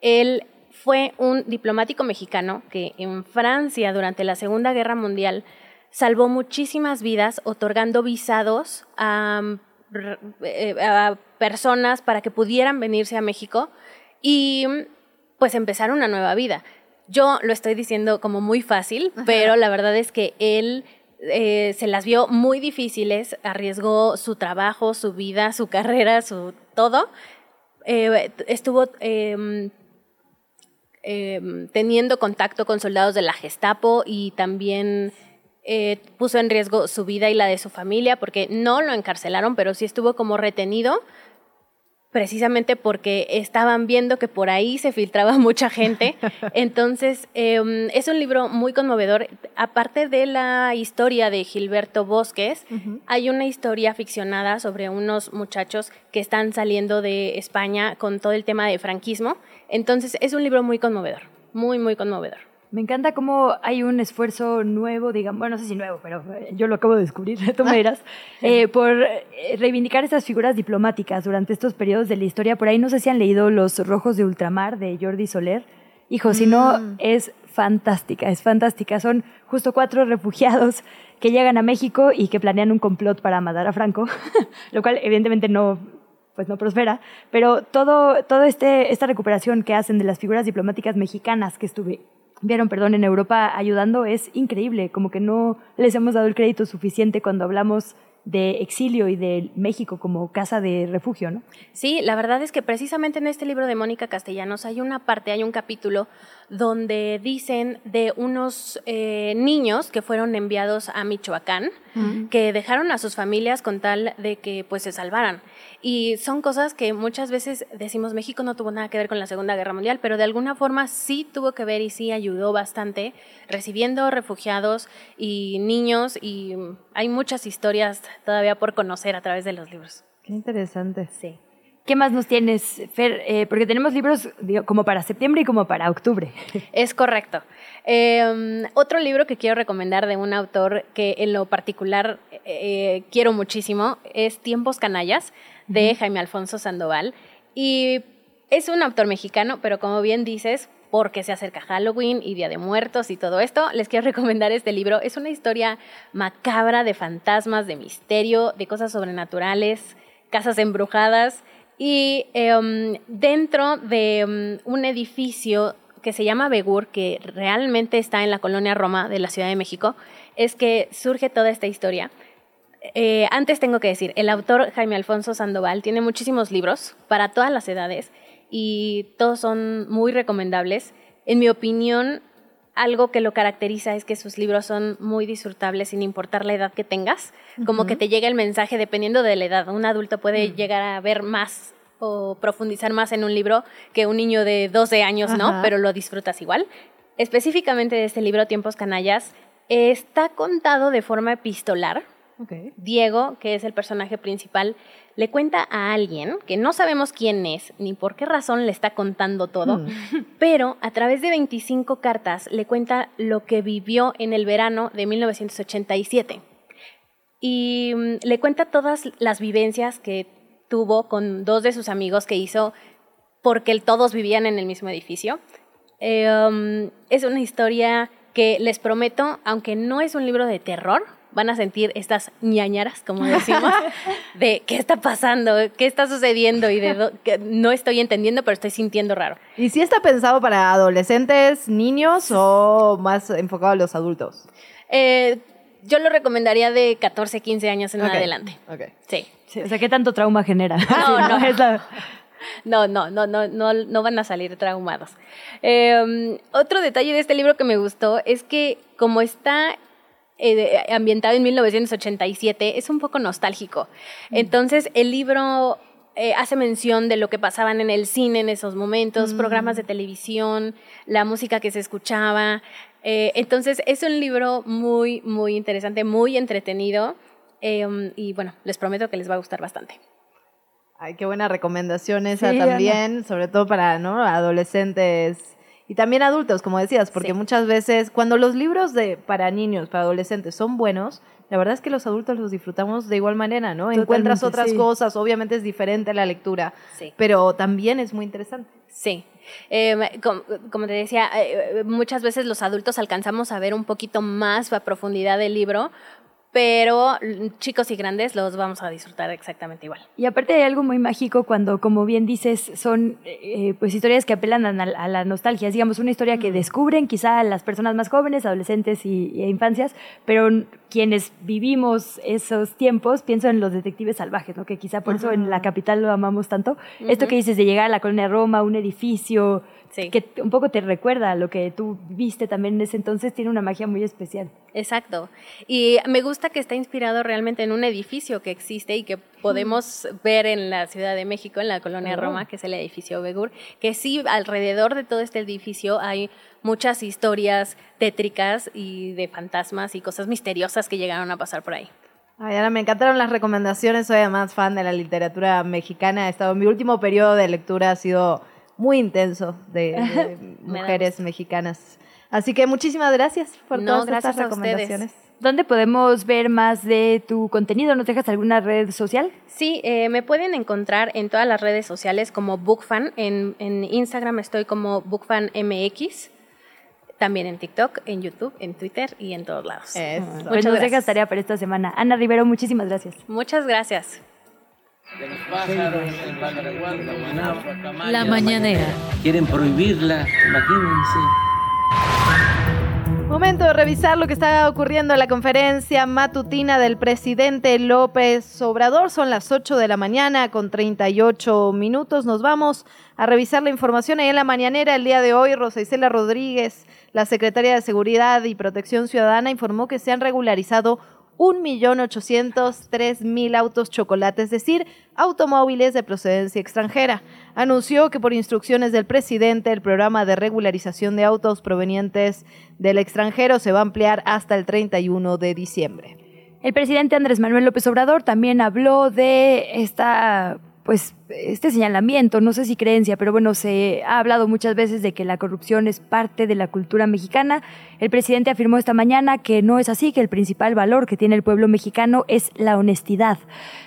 Él fue un diplomático mexicano que en Francia durante la Segunda Guerra Mundial salvó muchísimas vidas otorgando visados eh, a, personas para que pudieran venirse a México y pues empezar una nueva vida. Yo lo estoy diciendo como muy fácil, pero la verdad es que él eh, se las vio muy difíciles, arriesgó su trabajo, su vida, su <laughs> carrera, su todo. Eh, estuvo em, em, teniendo contacto con soldados de la Gestapo y también eh, puso en riesgo su vida y la de su familia porque no lo encarcelaron, pero sí estuvo como retenido precisamente porque estaban viendo que por ahí se filtraba <laughs> mucha gente. Entonces, em, es un libro muy conmovedor. Aparte de la historia de Gilberto Bosques, hay una historia ficcionada sobre unos muchachos que están saliendo de España con todo el tema de franquismo. Entonces, es un libro muy conmovedor, muy, muy conmovedor. Me encanta cómo hay un esfuerzo nuevo, digamos, bueno, no sé si nuevo, pero eh, yo lo acabo de descubrir, tú me dirás, eh, por eh, reivindicar estas figuras diplomáticas durante estos periodos de la historia. Por ahí no sé si han leído Los Rojos de Ultramar de Jordi Soler. Hijo, si no, mm. es fantástica, es fantástica. Son justo cuatro refugiados que llegan a México y que planean un complot para matar a Franco, <laughs> lo cual evidentemente no, pues no prospera, pero todo, todo este, esta recuperación que hacen de las figuras diplomáticas mexicanas que estuve, vieron, perdón, en Europa ayudando es increíble, como que no les hemos dado el crédito suficiente cuando hablamos de exilio y de México como casa de refugio, ¿no? Sí, la verdad es que precisamente en este libro de Mónica Castellanos hay una parte, hay un capítulo donde dicen de unos eh, niños que fueron enviados a Michoacán, que dejaron a sus familias con tal de que pues se salvaran. Y son cosas que muchas veces decimos México no tuvo nada que ver con la Segunda Guerra Mundial, pero de alguna forma sí tuvo que ver y sí ayudó bastante recibiendo refugiados y niños y hay muchas historias todavía por conocer a través de los libros. Qué interesante. Sí. ¿Qué más nos tienes, Fer? Eh, porque tenemos libros como para septiembre y como para octubre. Es correcto. Em, otro libro que quiero recomendar de un autor que en lo particular eh, quiero muchísimo es Tiempos Canallas de Jaime Alfonso Sandoval. Y es un autor mexicano, pero como bien dices, porque se acerca Halloween y Día de Muertos y todo esto, les quiero <laughs> recomendar este libro. Es una historia macabra de fantasmas, de misterio, de cosas sobrenaturales, casas embrujadas y em, dentro de em, un edificio que se llama Begur, que realmente está en la colonia Roma de la Ciudad de México, es que surge toda esta historia. Eh, antes tengo que decir, el autor Jaime Alfonso Sandoval tiene muchísimos libros para todas las edades y todos son muy recomendables. En mi opinión, algo que lo caracteriza es que sus libros son muy disfrutables sin importar la edad que tengas, como que te llega el mensaje dependiendo de la edad. Un adulto puede mm. llegar a ver más o profundizar más en un libro que un niño de 12 años, ¿no? Pero lo disfrutas igual. Específicamente de este libro, Tiempos Canallas, está contado de forma epistolar. Diego, que es el personaje principal, le cuenta a alguien que no sabemos quién es ni por qué razón le está contando todo, hmm. <laughs> pero a través de 25 cartas le cuenta lo que vivió en el verano de 1987. Y mm, le cuenta todas las vivencias que tuvo con dos de sus amigos que hizo porque todos vivían en el mismo edificio. Em, es una historia que les prometo, aunque no es un libro de terror, van a sentir estas ñañaras, como decimos, <laughs> de qué está pasando, qué está sucediendo y de que no estoy entendiendo, pero estoy sintiendo raro. ¿Y si está pensado para adolescentes, niños o más enfocado a los adultos? Eh, yo lo recomendaría de 14, 15 años en adelante. Sí. Sí, o sea, ¿qué tanto trauma genera? <laughs> No, no. Es la- No, no, no, no, no, no van a salir traumados. Eh, otro detalle de este libro que me gustó es que como está eh, ambientado en 1987, es un poco nostálgico. Entonces, el libro eh, hace mención de lo que pasaban en el cine en esos momentos, Mm. programas de televisión, la música que se escuchaba. Eh, entonces, es un libro muy, muy interesante, muy entretenido. eh, y bueno, les prometo que les va a gustar bastante. Ay, qué buena recomendación esa Sí, también, sobre todo para ¿no? adolescentes y también adultos, como decías, porque muchas veces cuando los libros de para niños, para adolescentes son buenos, la verdad es que los adultos los disfrutamos de igual manera, ¿no? Encuentras otras sí. cosas, obviamente es diferente la lectura, Sí. pero también es muy interesante. Sí. Eh, com- como, te decía, eh, muchas veces los adultos alcanzamos a ver un poquito más a profundidad del libro, pero mm, chicos y grandes los vamos a disfrutar exactamente igual. Y aparte hay algo muy mágico cuando, como bien dices, son eh, pues historias que apelan a, la- a la nostalgia. Es, digamos, una historia que descubren quizá las personas más jóvenes, adolescentes y, y infancias, pero quienes vivimos esos tiempos, pienso en los detectives salvajes, ¿no? que quizá por eso en la capital lo amamos tanto. Esto que dices de llegar a la colonia Roma, un edificio, Sí. que un poco te recuerda a lo que tú viste también en ese entonces, tiene una magia muy especial. Exacto. Y me gusta que está inspirado realmente en un edificio que existe y que podemos ver en la Ciudad de México, en la colonia Oh. Roma, que es el edificio Begur, que sí, alrededor de todo este edificio hay muchas historias tétricas y de fantasmas y cosas misteriosas que llegaron a pasar por ahí. Ay, Ana, me encantaron las recomendaciones. Soy además fan de la literatura mexicana. He estado, mi último periodo de lectura ha sido muy intenso de, <laughs> mujeres mexicanas. Así que muchísimas gracias por No, todas gracias estas a recomendaciones. ¿Dónde podemos ver más de tu contenido? ¿Nos dejas alguna red social? Sí, eh, me pueden encontrar en todas las redes sociales como Bookfan. En, en Instagram estoy como BookfanMX. También en TikTok, en YouTube, en Twitter y en todos lados. Pues Muchas nos dejas gracias. tarea para esta semana. Ana Rivero, muchísimas gracias. Muchas gracias. La mañanera. Quieren prohibirla, imagínense. Momento de revisar lo que está ocurriendo en la conferencia matutina del presidente López Obrador. Son las 8 de la mañana con 38 minutos. Nos vamos a revisar la información en la mañanera el día de hoy. Rosa Isela Rodríguez, la secretaria de Seguridad y Protección Ciudadana, informó que se han regularizado 1.803.000 autos chocolate, es decir, automóviles de procedencia extranjera. Anunció que por instrucciones del presidente el programa de regularización de autos provenientes del extranjero se va a ampliar hasta el 31 de diciembre. El presidente Andrés Manuel López Obrador también habló de esta, pues, este señalamiento, no sé si creencia, pero bueno, se ha hablado muchas veces de que la corrupción es parte de la cultura mexicana. El presidente afirmó esta mañana que no es así, que el principal valor que tiene el pueblo mexicano es la honestidad.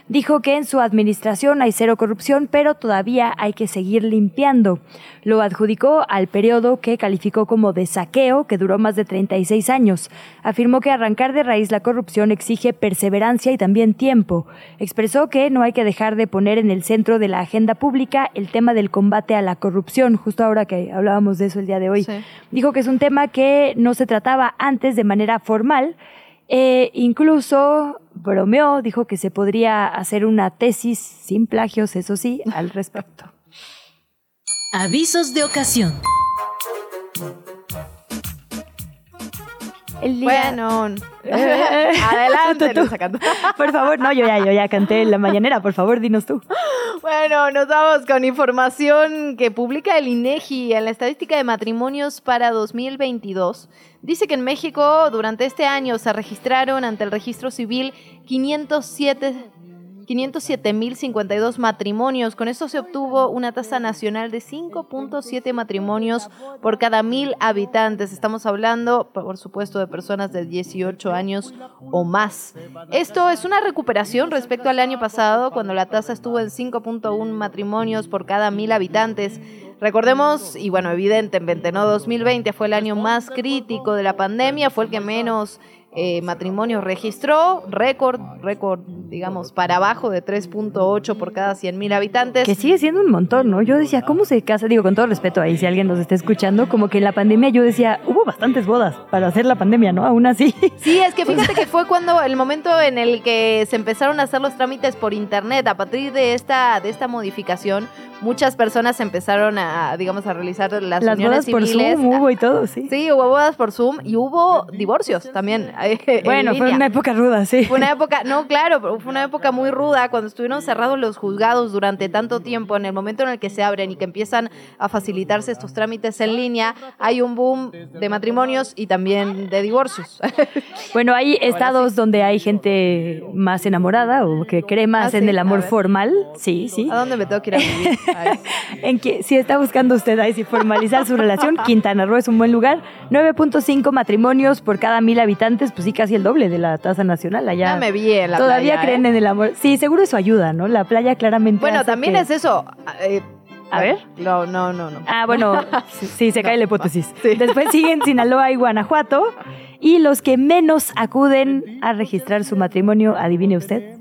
Dijo que en su administración hay cero corrupción, pero todavía hay que seguir limpiando. Lo adjudicó al periodo que calificó como de saqueo, que duró más de 36 años. Afirmó que arrancar de raíz la corrupción exige perseverancia y también tiempo. Expresó que no hay que dejar de poner en el centro de la agenda pública el tema del combate a la corrupción, justo ahora que hablábamos de eso el día de hoy. Dijo que es un tema que no se trataba antes de manera formal, e incluso bromeó, dijo que se podría hacer una tesis sin plagios, eso sí, <laughs> al respecto. Avisos de ocasión. El día- Bueno, Eh, <laughs> adelante, tú, tú. Por favor, no, yo ya, yo ya canté en la mañanera, por favor, dinos tú. Bueno, nos vamos con información que publica el INEGI en la estadística de matrimonios para 2022. Dice que en México durante este año se registraron ante el registro civil 507 507.052 matrimonios. Con esto se obtuvo una tasa nacional de 5.7 matrimonios por cada mil habitantes. Estamos hablando, por supuesto, de personas de 18 años o más. Esto es una recuperación respecto al año pasado, cuando la tasa estuvo en 5.1 matrimonios por cada mil habitantes. Recordemos, y bueno, evidentemente, ¿no? 2020 fue el año más crítico de la pandemia, fue el que menos eh, matrimonios registró, récord, récord, digamos, para abajo de 3.8 por cada 100 mil habitantes. Que sigue siendo un montón, ¿no? Yo decía, ¿cómo se casa? Digo, con todo respeto ahí, si alguien nos está escuchando, como que en la pandemia yo decía, hubo bastantes bodas para hacer la pandemia, ¿no? Aún así. <laughs> Sí, es que fíjate que fue cuando el momento en el que se empezaron a hacer los trámites por internet, a partir de esta, de esta modificación, muchas personas empezaron a, digamos, a realizar las, Las uniones bodas por civiles. Zoom hubo y todo, sí. Sí, hubo bodas por Zoom y hubo divorcios también. eh, en Bueno, fue una época ruda, sí. Fue una época, no, claro, fue una época muy ruda cuando estuvieron cerrados los juzgados durante tanto tiempo. En el momento en el que se abren y que empiezan a facilitarse estos trámites en línea, hay un boom de matrimonios y también de divorcios. <laughs> Bueno, hay estados donde hay gente más enamorada o que cree más Ah, en sí, el amor formal. Sí, sí. ¿A dónde me tengo que ir a vivir? <laughs> <laughs> En que si está buscando usted ahí si formalizar su relación, <laughs> Quintana Roo es un buen lugar. 9.5 matrimonios por cada mil habitantes, pues sí, casi el doble de la tasa nacional allá. Ya me vi en la Todavía playa, creen ¿eh? en el amor. Sí, seguro eso ayuda, ¿no? La playa claramente. Bueno, también que- es eso. eh, A ver. No, no, no, no. Ah, bueno, <laughs> sí, sí, se cae la hipótesis. Después siguen Sinaloa y Guanajuato. Y los que menos acuden a registrar su matrimonio, adivine usted,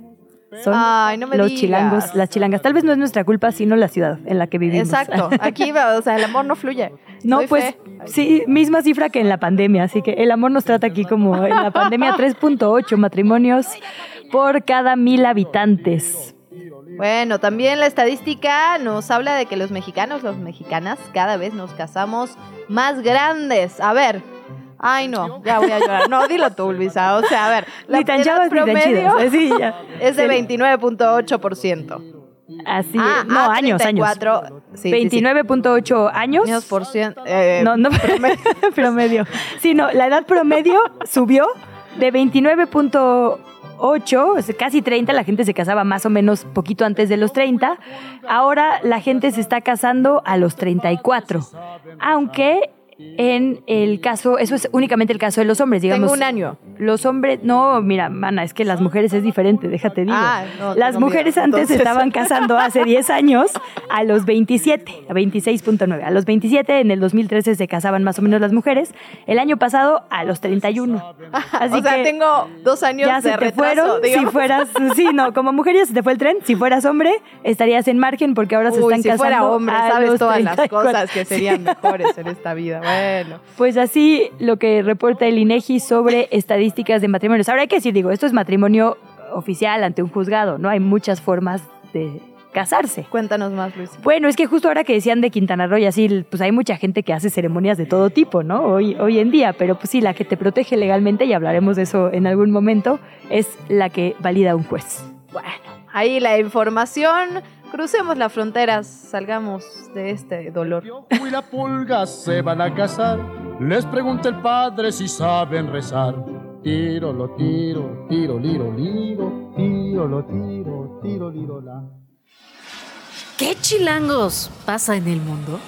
son Ay, no me los digas. chilangos, las chilangas. Tal vez no es nuestra culpa, sino la ciudad en la que vivimos. Exacto. <laughs> Aquí, o sea, el amor no fluye. No, pues fe. sí, misma cifra que en la pandemia, así que el amor nos trata aquí como en la pandemia 3.8 matrimonios por cada mil habitantes. Bueno, también la estadística nos habla de que los mexicanos, los mexicanas, cada vez nos casamos más grandes. A ver. Ay, no, ya voy a llorar. No, dilo tú, <laughs> Luisa. O sea, a ver, la Ni tan edad promedio <laughs> sí, ya. es de Sí. 29.8%. Así, Ah, no, ah, años, 34, años. sí, sí, sí. 29.8 años. Años por cien- eh, no, no, <laughs> promedio. Sí, no, la edad promedio subió de 29.8, o sea, casi 30, la gente se casaba más o menos poquito antes de los 30. Ahora la gente se está casando a los 34. Aunque en el caso, eso es únicamente el caso de los hombres, digamos. Tengo un año. Los hombres, no, mira, mana, es que las mujeres es diferente, déjate digo. Ah, no, las mujeres miedo, antes entonces. estaban casando hace 10 años a los 27, a 26.9. A los 27 en el 2013 se casaban más o menos las mujeres. El año pasado a los 31. <laughs> Así o sea, que tengo dos años ya de se te retraso, fueron. Si fueras, sí, no, como mujer ya se te fue el tren. Si fueras hombre, estarías en margen porque ahora se están si casando. fuera hombre, a sabes los todas las 34. cosas que serían mejores en esta vida. Bueno. Pues así lo que reporta el INEGI sobre estadísticas de matrimonios. Ahora hay que decir, digo, esto es matrimonio oficial ante un juzgado, ¿no? Hay muchas formas de casarse. Cuéntanos más, Luis. Bueno, es que justo ahora que decían de Quintana Roo y así, pues hay mucha gente que hace ceremonias de todo tipo, ¿no? Hoy, hoy en día, pero pues sí, la que te protege legalmente, y hablaremos de eso en algún momento, es la que valida un juez. Bueno, ahí la información. Crucemos las fronteras, salgamos de este dolor. y la pulga se van a casar. Les pregunta el padre si saben rezar. Tiro, lo tiro, tiro, liro, liro, tiro, lo tiro, tiro, liro, la. ¿Qué chilangos pasa en el mundo?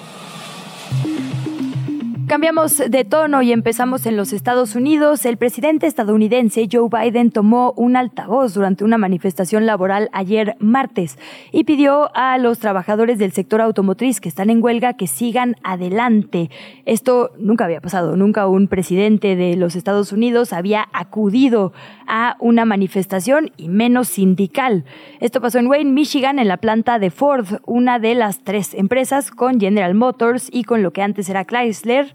Cambiamos de tono y empezamos en los Estados Unidos. El presidente estadounidense Joe Biden tomó un altavoz durante una manifestación laboral ayer martes y pidió a los trabajadores del sector automotriz que están en huelga que sigan adelante. Esto nunca había pasado, nunca un presidente de los Estados Unidos había acudido a una manifestación y menos sindical. Esto pasó en Wayne, Michigan, en la planta de Ford, una de las tres empresas con General Motors y con lo que antes era Chrysler,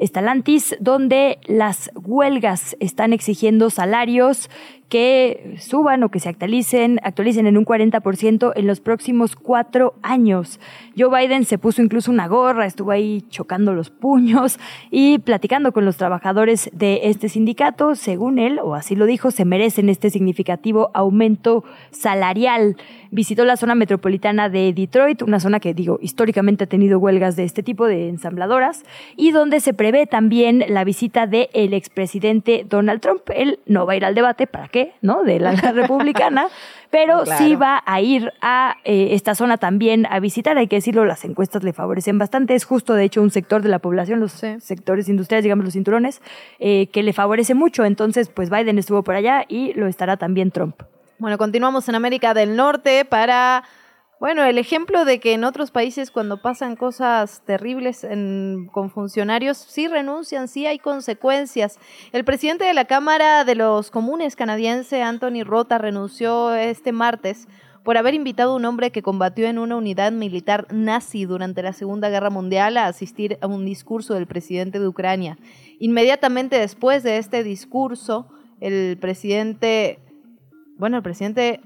Stellantis, donde las huelgas están exigiendo salarios que suban o que se actualicen, actualicen en un 40% en los próximos cuatro años. Joe Biden se puso incluso una gorra, estuvo ahí chocando los puños y platicando con los trabajadores de este sindicato. Según él, o así lo dijo, se merecen este significativo aumento salarial. Visitó la zona metropolitana de Detroit, una zona que, digo, históricamente ha tenido huelgas de este tipo de ensambladoras, y donde se prevé también la visita del el expresidente Donald Trump. Él no va a ir al debate, ¿para qué? ¿No? De la, la republicana, <laughs> pero Claro. sí va a ir a eh, esta zona también a visitar. Hay que decirlo, las encuestas le favorecen bastante. Es justo, de hecho, un sector de la población, los sectores industriales, digamos, los cinturones, eh, que le favorece mucho. Entonces, pues Biden estuvo por allá y lo estará también Trump. Bueno, continuamos en América del Norte para Bueno, el ejemplo de que en otros países cuando pasan cosas terribles con funcionarios, sí renuncian, sí hay consecuencias. El presidente de la Cámara de los Comunes canadiense, Anthony Rota, renunció este martes por haber invitado a un hombre que combatió en una unidad militar nazi durante la Segunda Guerra Mundial a asistir a un discurso del presidente de Ucrania. Inmediatamente después de este discurso, el presidente, bueno, el presidente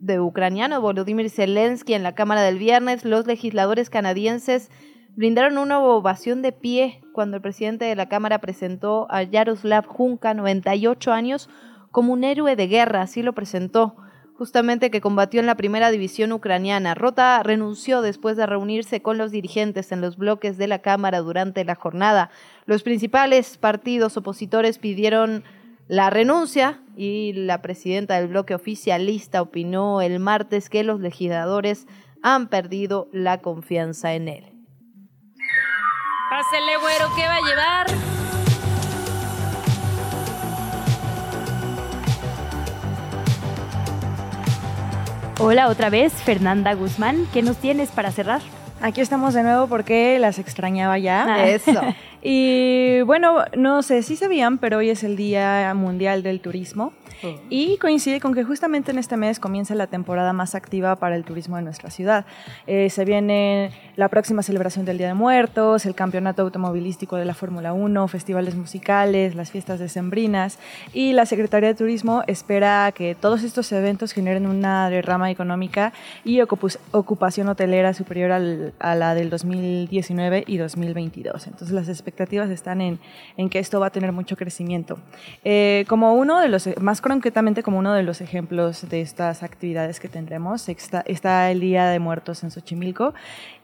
de ucraniano Volodymyr Zelensky en la Cámara del viernes, los legisladores canadienses brindaron una ovación de pie cuando el presidente de la Cámara presentó a Yaroslav Junka, 98 años, como un héroe de guerra, así lo presentó, justamente que combatió en la primera división ucraniana. Rota renunció después de reunirse con los dirigentes en los bloques de la Cámara durante la jornada. Los principales partidos opositores pidieron la renuncia y la presidenta del bloque oficialista opinó el martes que los legisladores han perdido la confianza en él. Pásele, güero, ¿qué va a llevar? Hola otra vez, Fernanda Guzmán. ¿Qué nos tienes para cerrar? Aquí estamos de nuevo porque las extrañaba ya. Ah. Eso. <laughs> y bueno, no sé si sabían, pero hoy es el Día Mundial del Turismo. Y coincide con que justamente en este mes comienza la temporada más activa para el turismo de nuestra ciudad. Eh, se viene la próxima celebración del Día de Muertos, el campeonato automovilístico de la Fórmula 1, festivales musicales, las fiestas decembrinas y la Secretaría de Turismo espera que todos estos eventos generen una derrama económica y ocupación hotelera superior a la del 2019 y 2022. Entonces las expectativas están en, en que esto va a tener mucho crecimiento. Eh, como uno de los más concretamente como uno de los ejemplos de estas actividades que tendremos. Está, el Día de Muertos en Xochimilco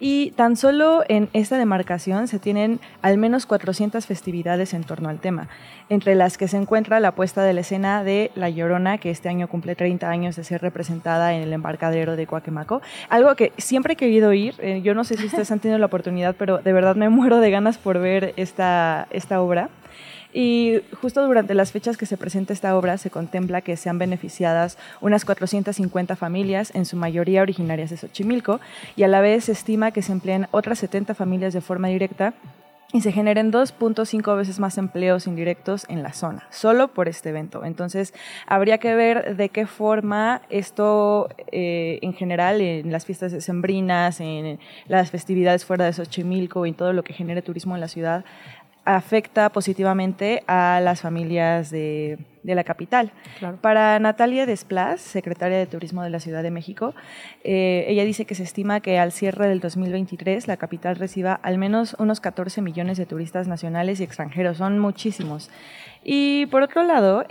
y tan solo en esta demarcación se tienen al menos 400 festividades en torno al tema, entre las que se encuentra la puesta de la escena de La Llorona, que este año cumple 30 años de ser representada en el embarcadero de Coaquemaco. Algo que siempre he querido ir, eh, yo no sé si ustedes han tenido la oportunidad, pero de verdad me <laughs> muero de ganas por ver esta, esta obra. Y justo durante las fechas que se presenta esta obra se contempla que sean beneficiadas unas 450 familias, en su mayoría originarias de Xochimilco, y a la vez se estima que se empleen otras 70 familias de forma directa y se generen 2.5 veces más empleos indirectos en la zona, solo por este evento. Entonces, habría que ver de qué forma esto, eh, en general, en las fiestas decembrinas, en las festividades fuera de Xochimilco y todo lo que genere turismo en la ciudad, afecta positivamente a las familias de, la capital. Para Natalia Desplas, secretaria de Turismo de la Ciudad de México, eh, ella dice que se estima que al cierre del 2023 la capital reciba al menos unos 14 millones de turistas nacionales y extranjeros. Son muchísimos. Y por otro lado,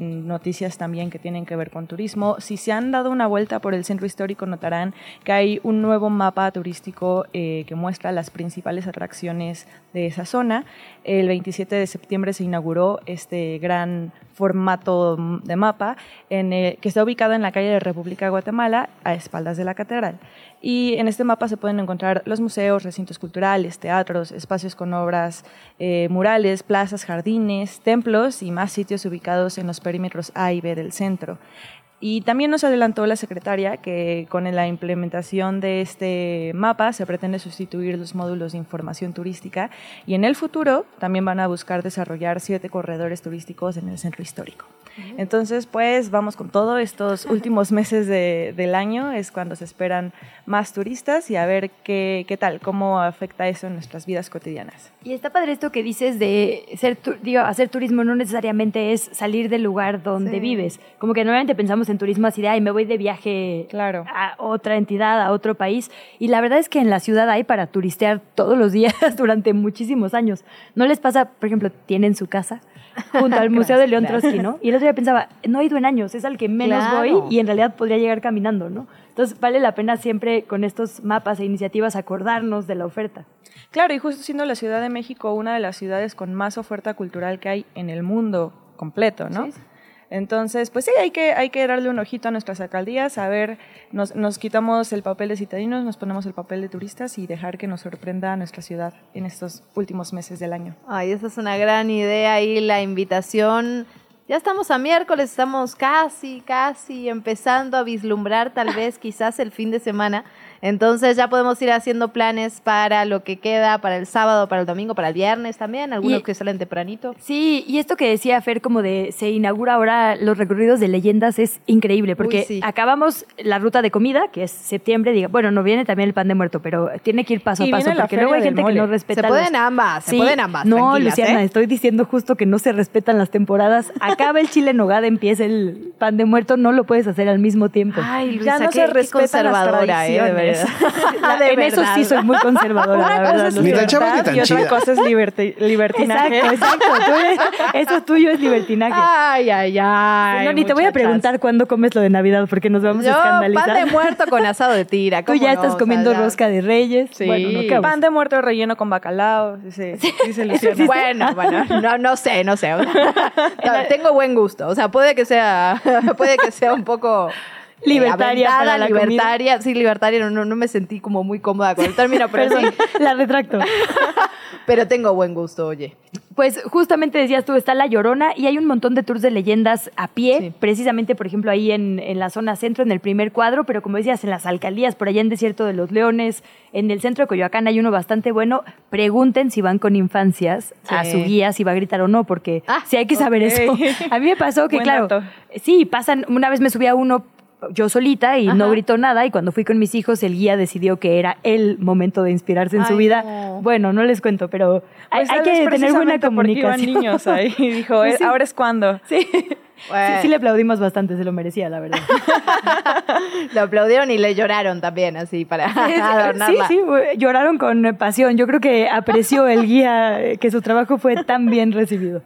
noticias también que tienen que ver con turismo, si se han dado una vuelta por el centro histórico notarán que hay un nuevo mapa turístico eh, que muestra las principales atracciones de esa zona. El 27 de septiembre se inauguró este gran formato de mapa que está ubicado en la calle de República de Guatemala a espaldas de la catedral. Y en este mapa se pueden encontrar los museos, recintos culturales, teatros, espacios con obras eh, murales, plazas, jardines, templos y más sitios ubicados en los perímetros A y B del centro. Y también nos adelantó la secretaria que con la implementación de este mapa se pretende sustituir los módulos de información turística y en el futuro también van a buscar desarrollar siete corredores turísticos en el centro histórico. Entonces, pues vamos con todo. Estos <laughs> últimos meses del año es cuando se esperan más turistas y a ver qué, qué tal, cómo afecta eso en nuestras vidas cotidianas. Y está padre esto que dices de ser, digo, hacer turismo no necesariamente es salir del lugar donde vives. Como que normalmente pensamos en turismo así de, ay, me voy de viaje claro. a otra entidad, a otro país. Y la verdad es que en la ciudad hay para turistear todos los días <laughs> durante muchísimos años. ¿No les pasa, por ejemplo, tienen su casa? <laughs> junto al Museo de León Trotsky, ¿no? Y el otro día pensaba, no he ido en años, es al que menos voy y en realidad podría llegar caminando, ¿no? Entonces vale la pena siempre con estos mapas e iniciativas acordarnos de la oferta. Claro, y justo siendo la Ciudad de México una de las ciudades con más oferta cultural que hay en el mundo completo, ¿no? Entonces, pues sí, hay que, hay que darle un ojito a nuestras alcaldías, a ver, nos, nos quitamos el papel de citadinos, nos ponemos el papel de turistas y dejar que nos sorprenda a nuestra ciudad en estos últimos meses del año. Ay, esa es una gran idea y la invitación Ya estamos a miércoles, estamos casi, casi empezando a vislumbrar tal vez quizás el fin de semana. Entonces ya podemos ir haciendo planes para lo que queda, para el sábado, para el domingo, para el viernes también, algunos Y- que salen tempranito. Sí, y esto que decía Fer, como de se inaugura ahora los recorridos de leyendas, es increíble, porque Uy, sí. acabamos la ruta de comida, que es septiembre, diga, bueno, no viene también el pan de muerto, pero tiene que ir paso Y a paso, porque luego hay gente que no respeta. Se pueden ambas, se pueden ambas, No, Luciana, ¿eh? estoy diciendo justo que no se respetan las temporadas. Acaba el chile en nogada, empieza el pan de muerto, no lo puedes hacer al mismo tiempo. Ay, Ya no se respetan las conservadora, eh, <laughs> <laughs> de tradiciones. verdad. en eso sí soy muy conservadora, Una la cosa verdad. es Luciana. Ni tan chava ni libertad tan y otra cosa es liberti- <laughs> libertinaje. Exacto, exacto. Eres- eso tuyo es libertinaje. Ay, ay, ay. no, ni te voy a preguntar cuándo comes lo de Navidad porque nos vamos Yo, a escandalizar. pan de muerto con asado de tira. Tú ¿cómo ya no? estás O sea, comiendo rosca de reyes. Sí. Pan de muerto relleno con bacalao, dice, dice Luciana. Bueno, bueno, no, no sé, no sé. No, tengo buen gusto. O sea, puede que sea, puede que sea un poco eh, Libertaria aventada, para la comida. libertaria. Sí, libertaria, no, no, no me sentí como muy cómoda con el término, pero sí, la retracto. <laughs> pero tengo buen gusto, oye. Pues justamente decías tú, está La Llorona y hay un montón de tours de leyendas a pie, precisamente, por ejemplo, ahí en, en la zona centro, en el primer cuadro, pero como decías, en las alcaldías, por allá en Desierto de los Leones, en el centro de Coyoacán hay uno bastante bueno. Pregunten si van con infancias a su guía, si va a gritar o no, porque sí hay que saber eso. <laughs> A mí me pasó que, Buen claro, dato. sí, pasan, una vez me subí a uno yo solita y no gritó nada y cuando fui con mis hijos el guía decidió que era el momento de inspirarse en su vida. no. Bueno, no les cuento, pero hay, Pues hay que tener buena precisamente porque iban comunicación. niños ahí <laughs> y dijo, Pues "Eh, sí. ahora es cuando. <laughs> Sí. Sí, sí le aplaudimos bastante, se lo merecía, la verdad. <laughs> Lo aplaudieron y le lloraron también, así, para sí, adornarla. sí, güey, lloraron con pasión. Yo creo que apreció el guía eh, que su trabajo fue tan bien recibido.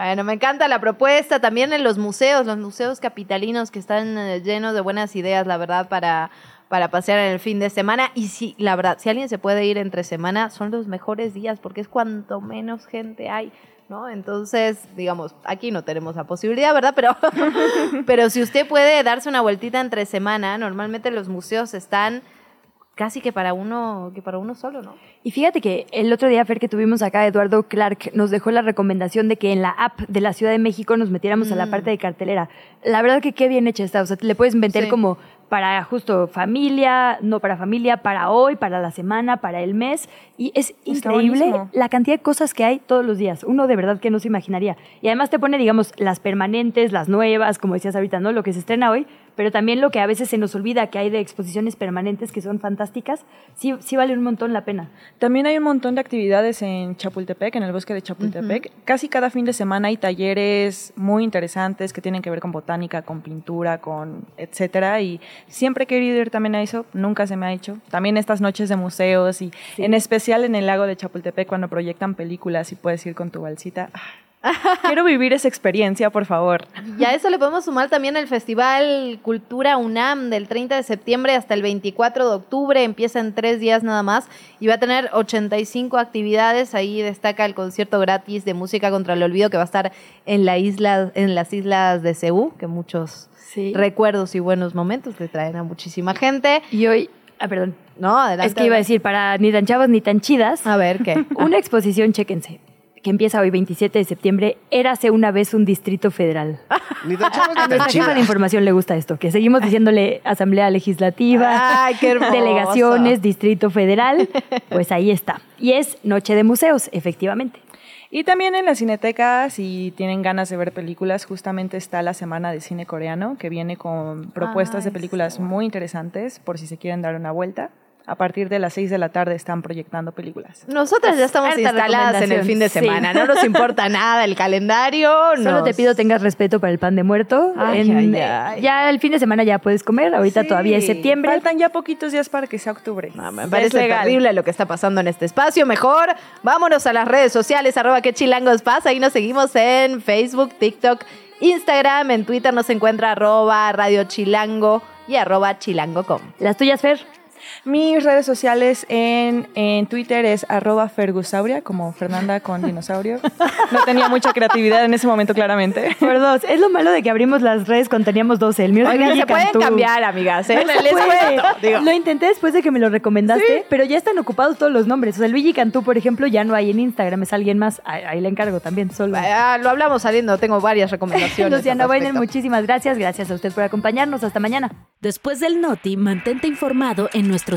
Bueno, me encanta la propuesta. También en los museos, los museos capitalinos que están eh, llenos de buenas ideas, la verdad, para, para pasear en el fin de semana. Y si, la verdad, si alguien se puede ir entre semana, son los mejores días porque es cuanto menos gente hay. ¿No? Entonces, digamos, aquí no tenemos la posibilidad, ¿verdad? Pero, <laughs> pero si usted puede darse una vueltita entre semana, normalmente los museos están casi que para uno, que para uno solo, ¿no? Y fíjate que el otro día, Fer, que tuvimos acá, Eduardo Clark nos dejó la recomendación de que en la app de la Ciudad de México nos metiéramos a la Mm. parte de cartelera. La verdad que qué bien hecha está. O sea, le puedes meter Sí. como para justo familia, no para familia, para hoy, para la semana, para el mes. Y es Está increíble buenísimo. la cantidad de cosas que hay todos los días. Uno de verdad que no se imaginaría. Y además te pone, digamos, las permanentes, las nuevas, como decías ahorita, ¿no? Lo que se estrena hoy, pero también lo que a veces se nos olvida que hay de exposiciones permanentes que son fantásticas. Sí, sí vale un montón la pena. También hay un montón de actividades en Chapultepec, en el bosque de Chapultepec. Casi cada fin de semana hay talleres muy interesantes que tienen que ver con botánica, con pintura, con etcétera. Y siempre he querido ir también a eso, nunca se me ha hecho. También estas noches de museos y en especial en el lago de Chapultepec cuando proyectan películas y puedes ir con tu balsita. Ah, <laughs> Quiero vivir esa experiencia, por favor. Y a eso le podemos sumar también el Festival Cultura UNAM del 30 de septiembre hasta el 24 de octubre. Empieza en tres días nada más y va a tener 85 actividades. Ahí destaca el concierto gratis de música contra el olvido que va a estar en, la isla, en las islas de Ceú, que muchos recuerdos y buenos momentos le traen a muchísima gente. Y hoy, ah, perdón. No, adelante. Es que iba a decir, para ni tan chavos ni tan chidas. A ver, ¿qué? <laughs> Una exposición, chéquense, que empieza hoy 27 de septiembre, Érase una vez un distrito federal. <laughs> Ni tan chavos ni tan de información le gusta esto, que seguimos diciéndole Asamblea Legislativa, Ay, qué hermoso. delegaciones, Distrito Federal, pues ahí está. Y es Noche de Museos, efectivamente. Y también en la Cineteca, si tienen ganas de ver películas, justamente está la Semana de Cine Coreano, que viene con propuestas de películas muy interesantes, por si se quieren dar una vuelta. A partir de las 6 de la tarde están proyectando películas. Nosotras ya estamos Harta instaladas en el fin de sí. semana. No nos importa nada el calendario. <laughs> Solo nos- te pido tengas respeto para el pan de muerto. Ay, En- ay, ay. Ya el fin de semana ya puedes comer, ahorita Sí, todavía es septiembre. Faltan ya poquitos días para que sea octubre. No, me Es parece terrible lo que está pasando en este espacio. Mejor vámonos a las redes sociales, arroba que chilangos pasa. Ahí nos seguimos en Facebook, TikTok, Instagram. En Twitter nos encuentra arroba Radio Chilango y arroba chilango.com. Las tuyas, Fer. Mis redes sociales en, en Twitter es arroba fergusauria, como Fernanda con dinosaurio. No tenía mucha creatividad en ese momento, claramente. Por dos. Es lo malo de que abrimos las redes cuando teníamos 12. El mío es Oigan, se pueden Cantú. cambiar, amigas. ¿eh? No Les puede. cuento, digo. Lo intenté después de que me lo recomendaste, pero ya están ocupados todos los nombres. O sea, Luigi Cantú, por ejemplo, ya no hay en Instagram, es alguien más. Ahí, ahí le encargo también, solo. Ah, lo hablamos saliendo, tengo varias recomendaciones. <laughs> Weiner, respecto. muchísimas gracias. Gracias a usted por acompañarnos. Hasta mañana. Después del Noti, mantente informado en nuestro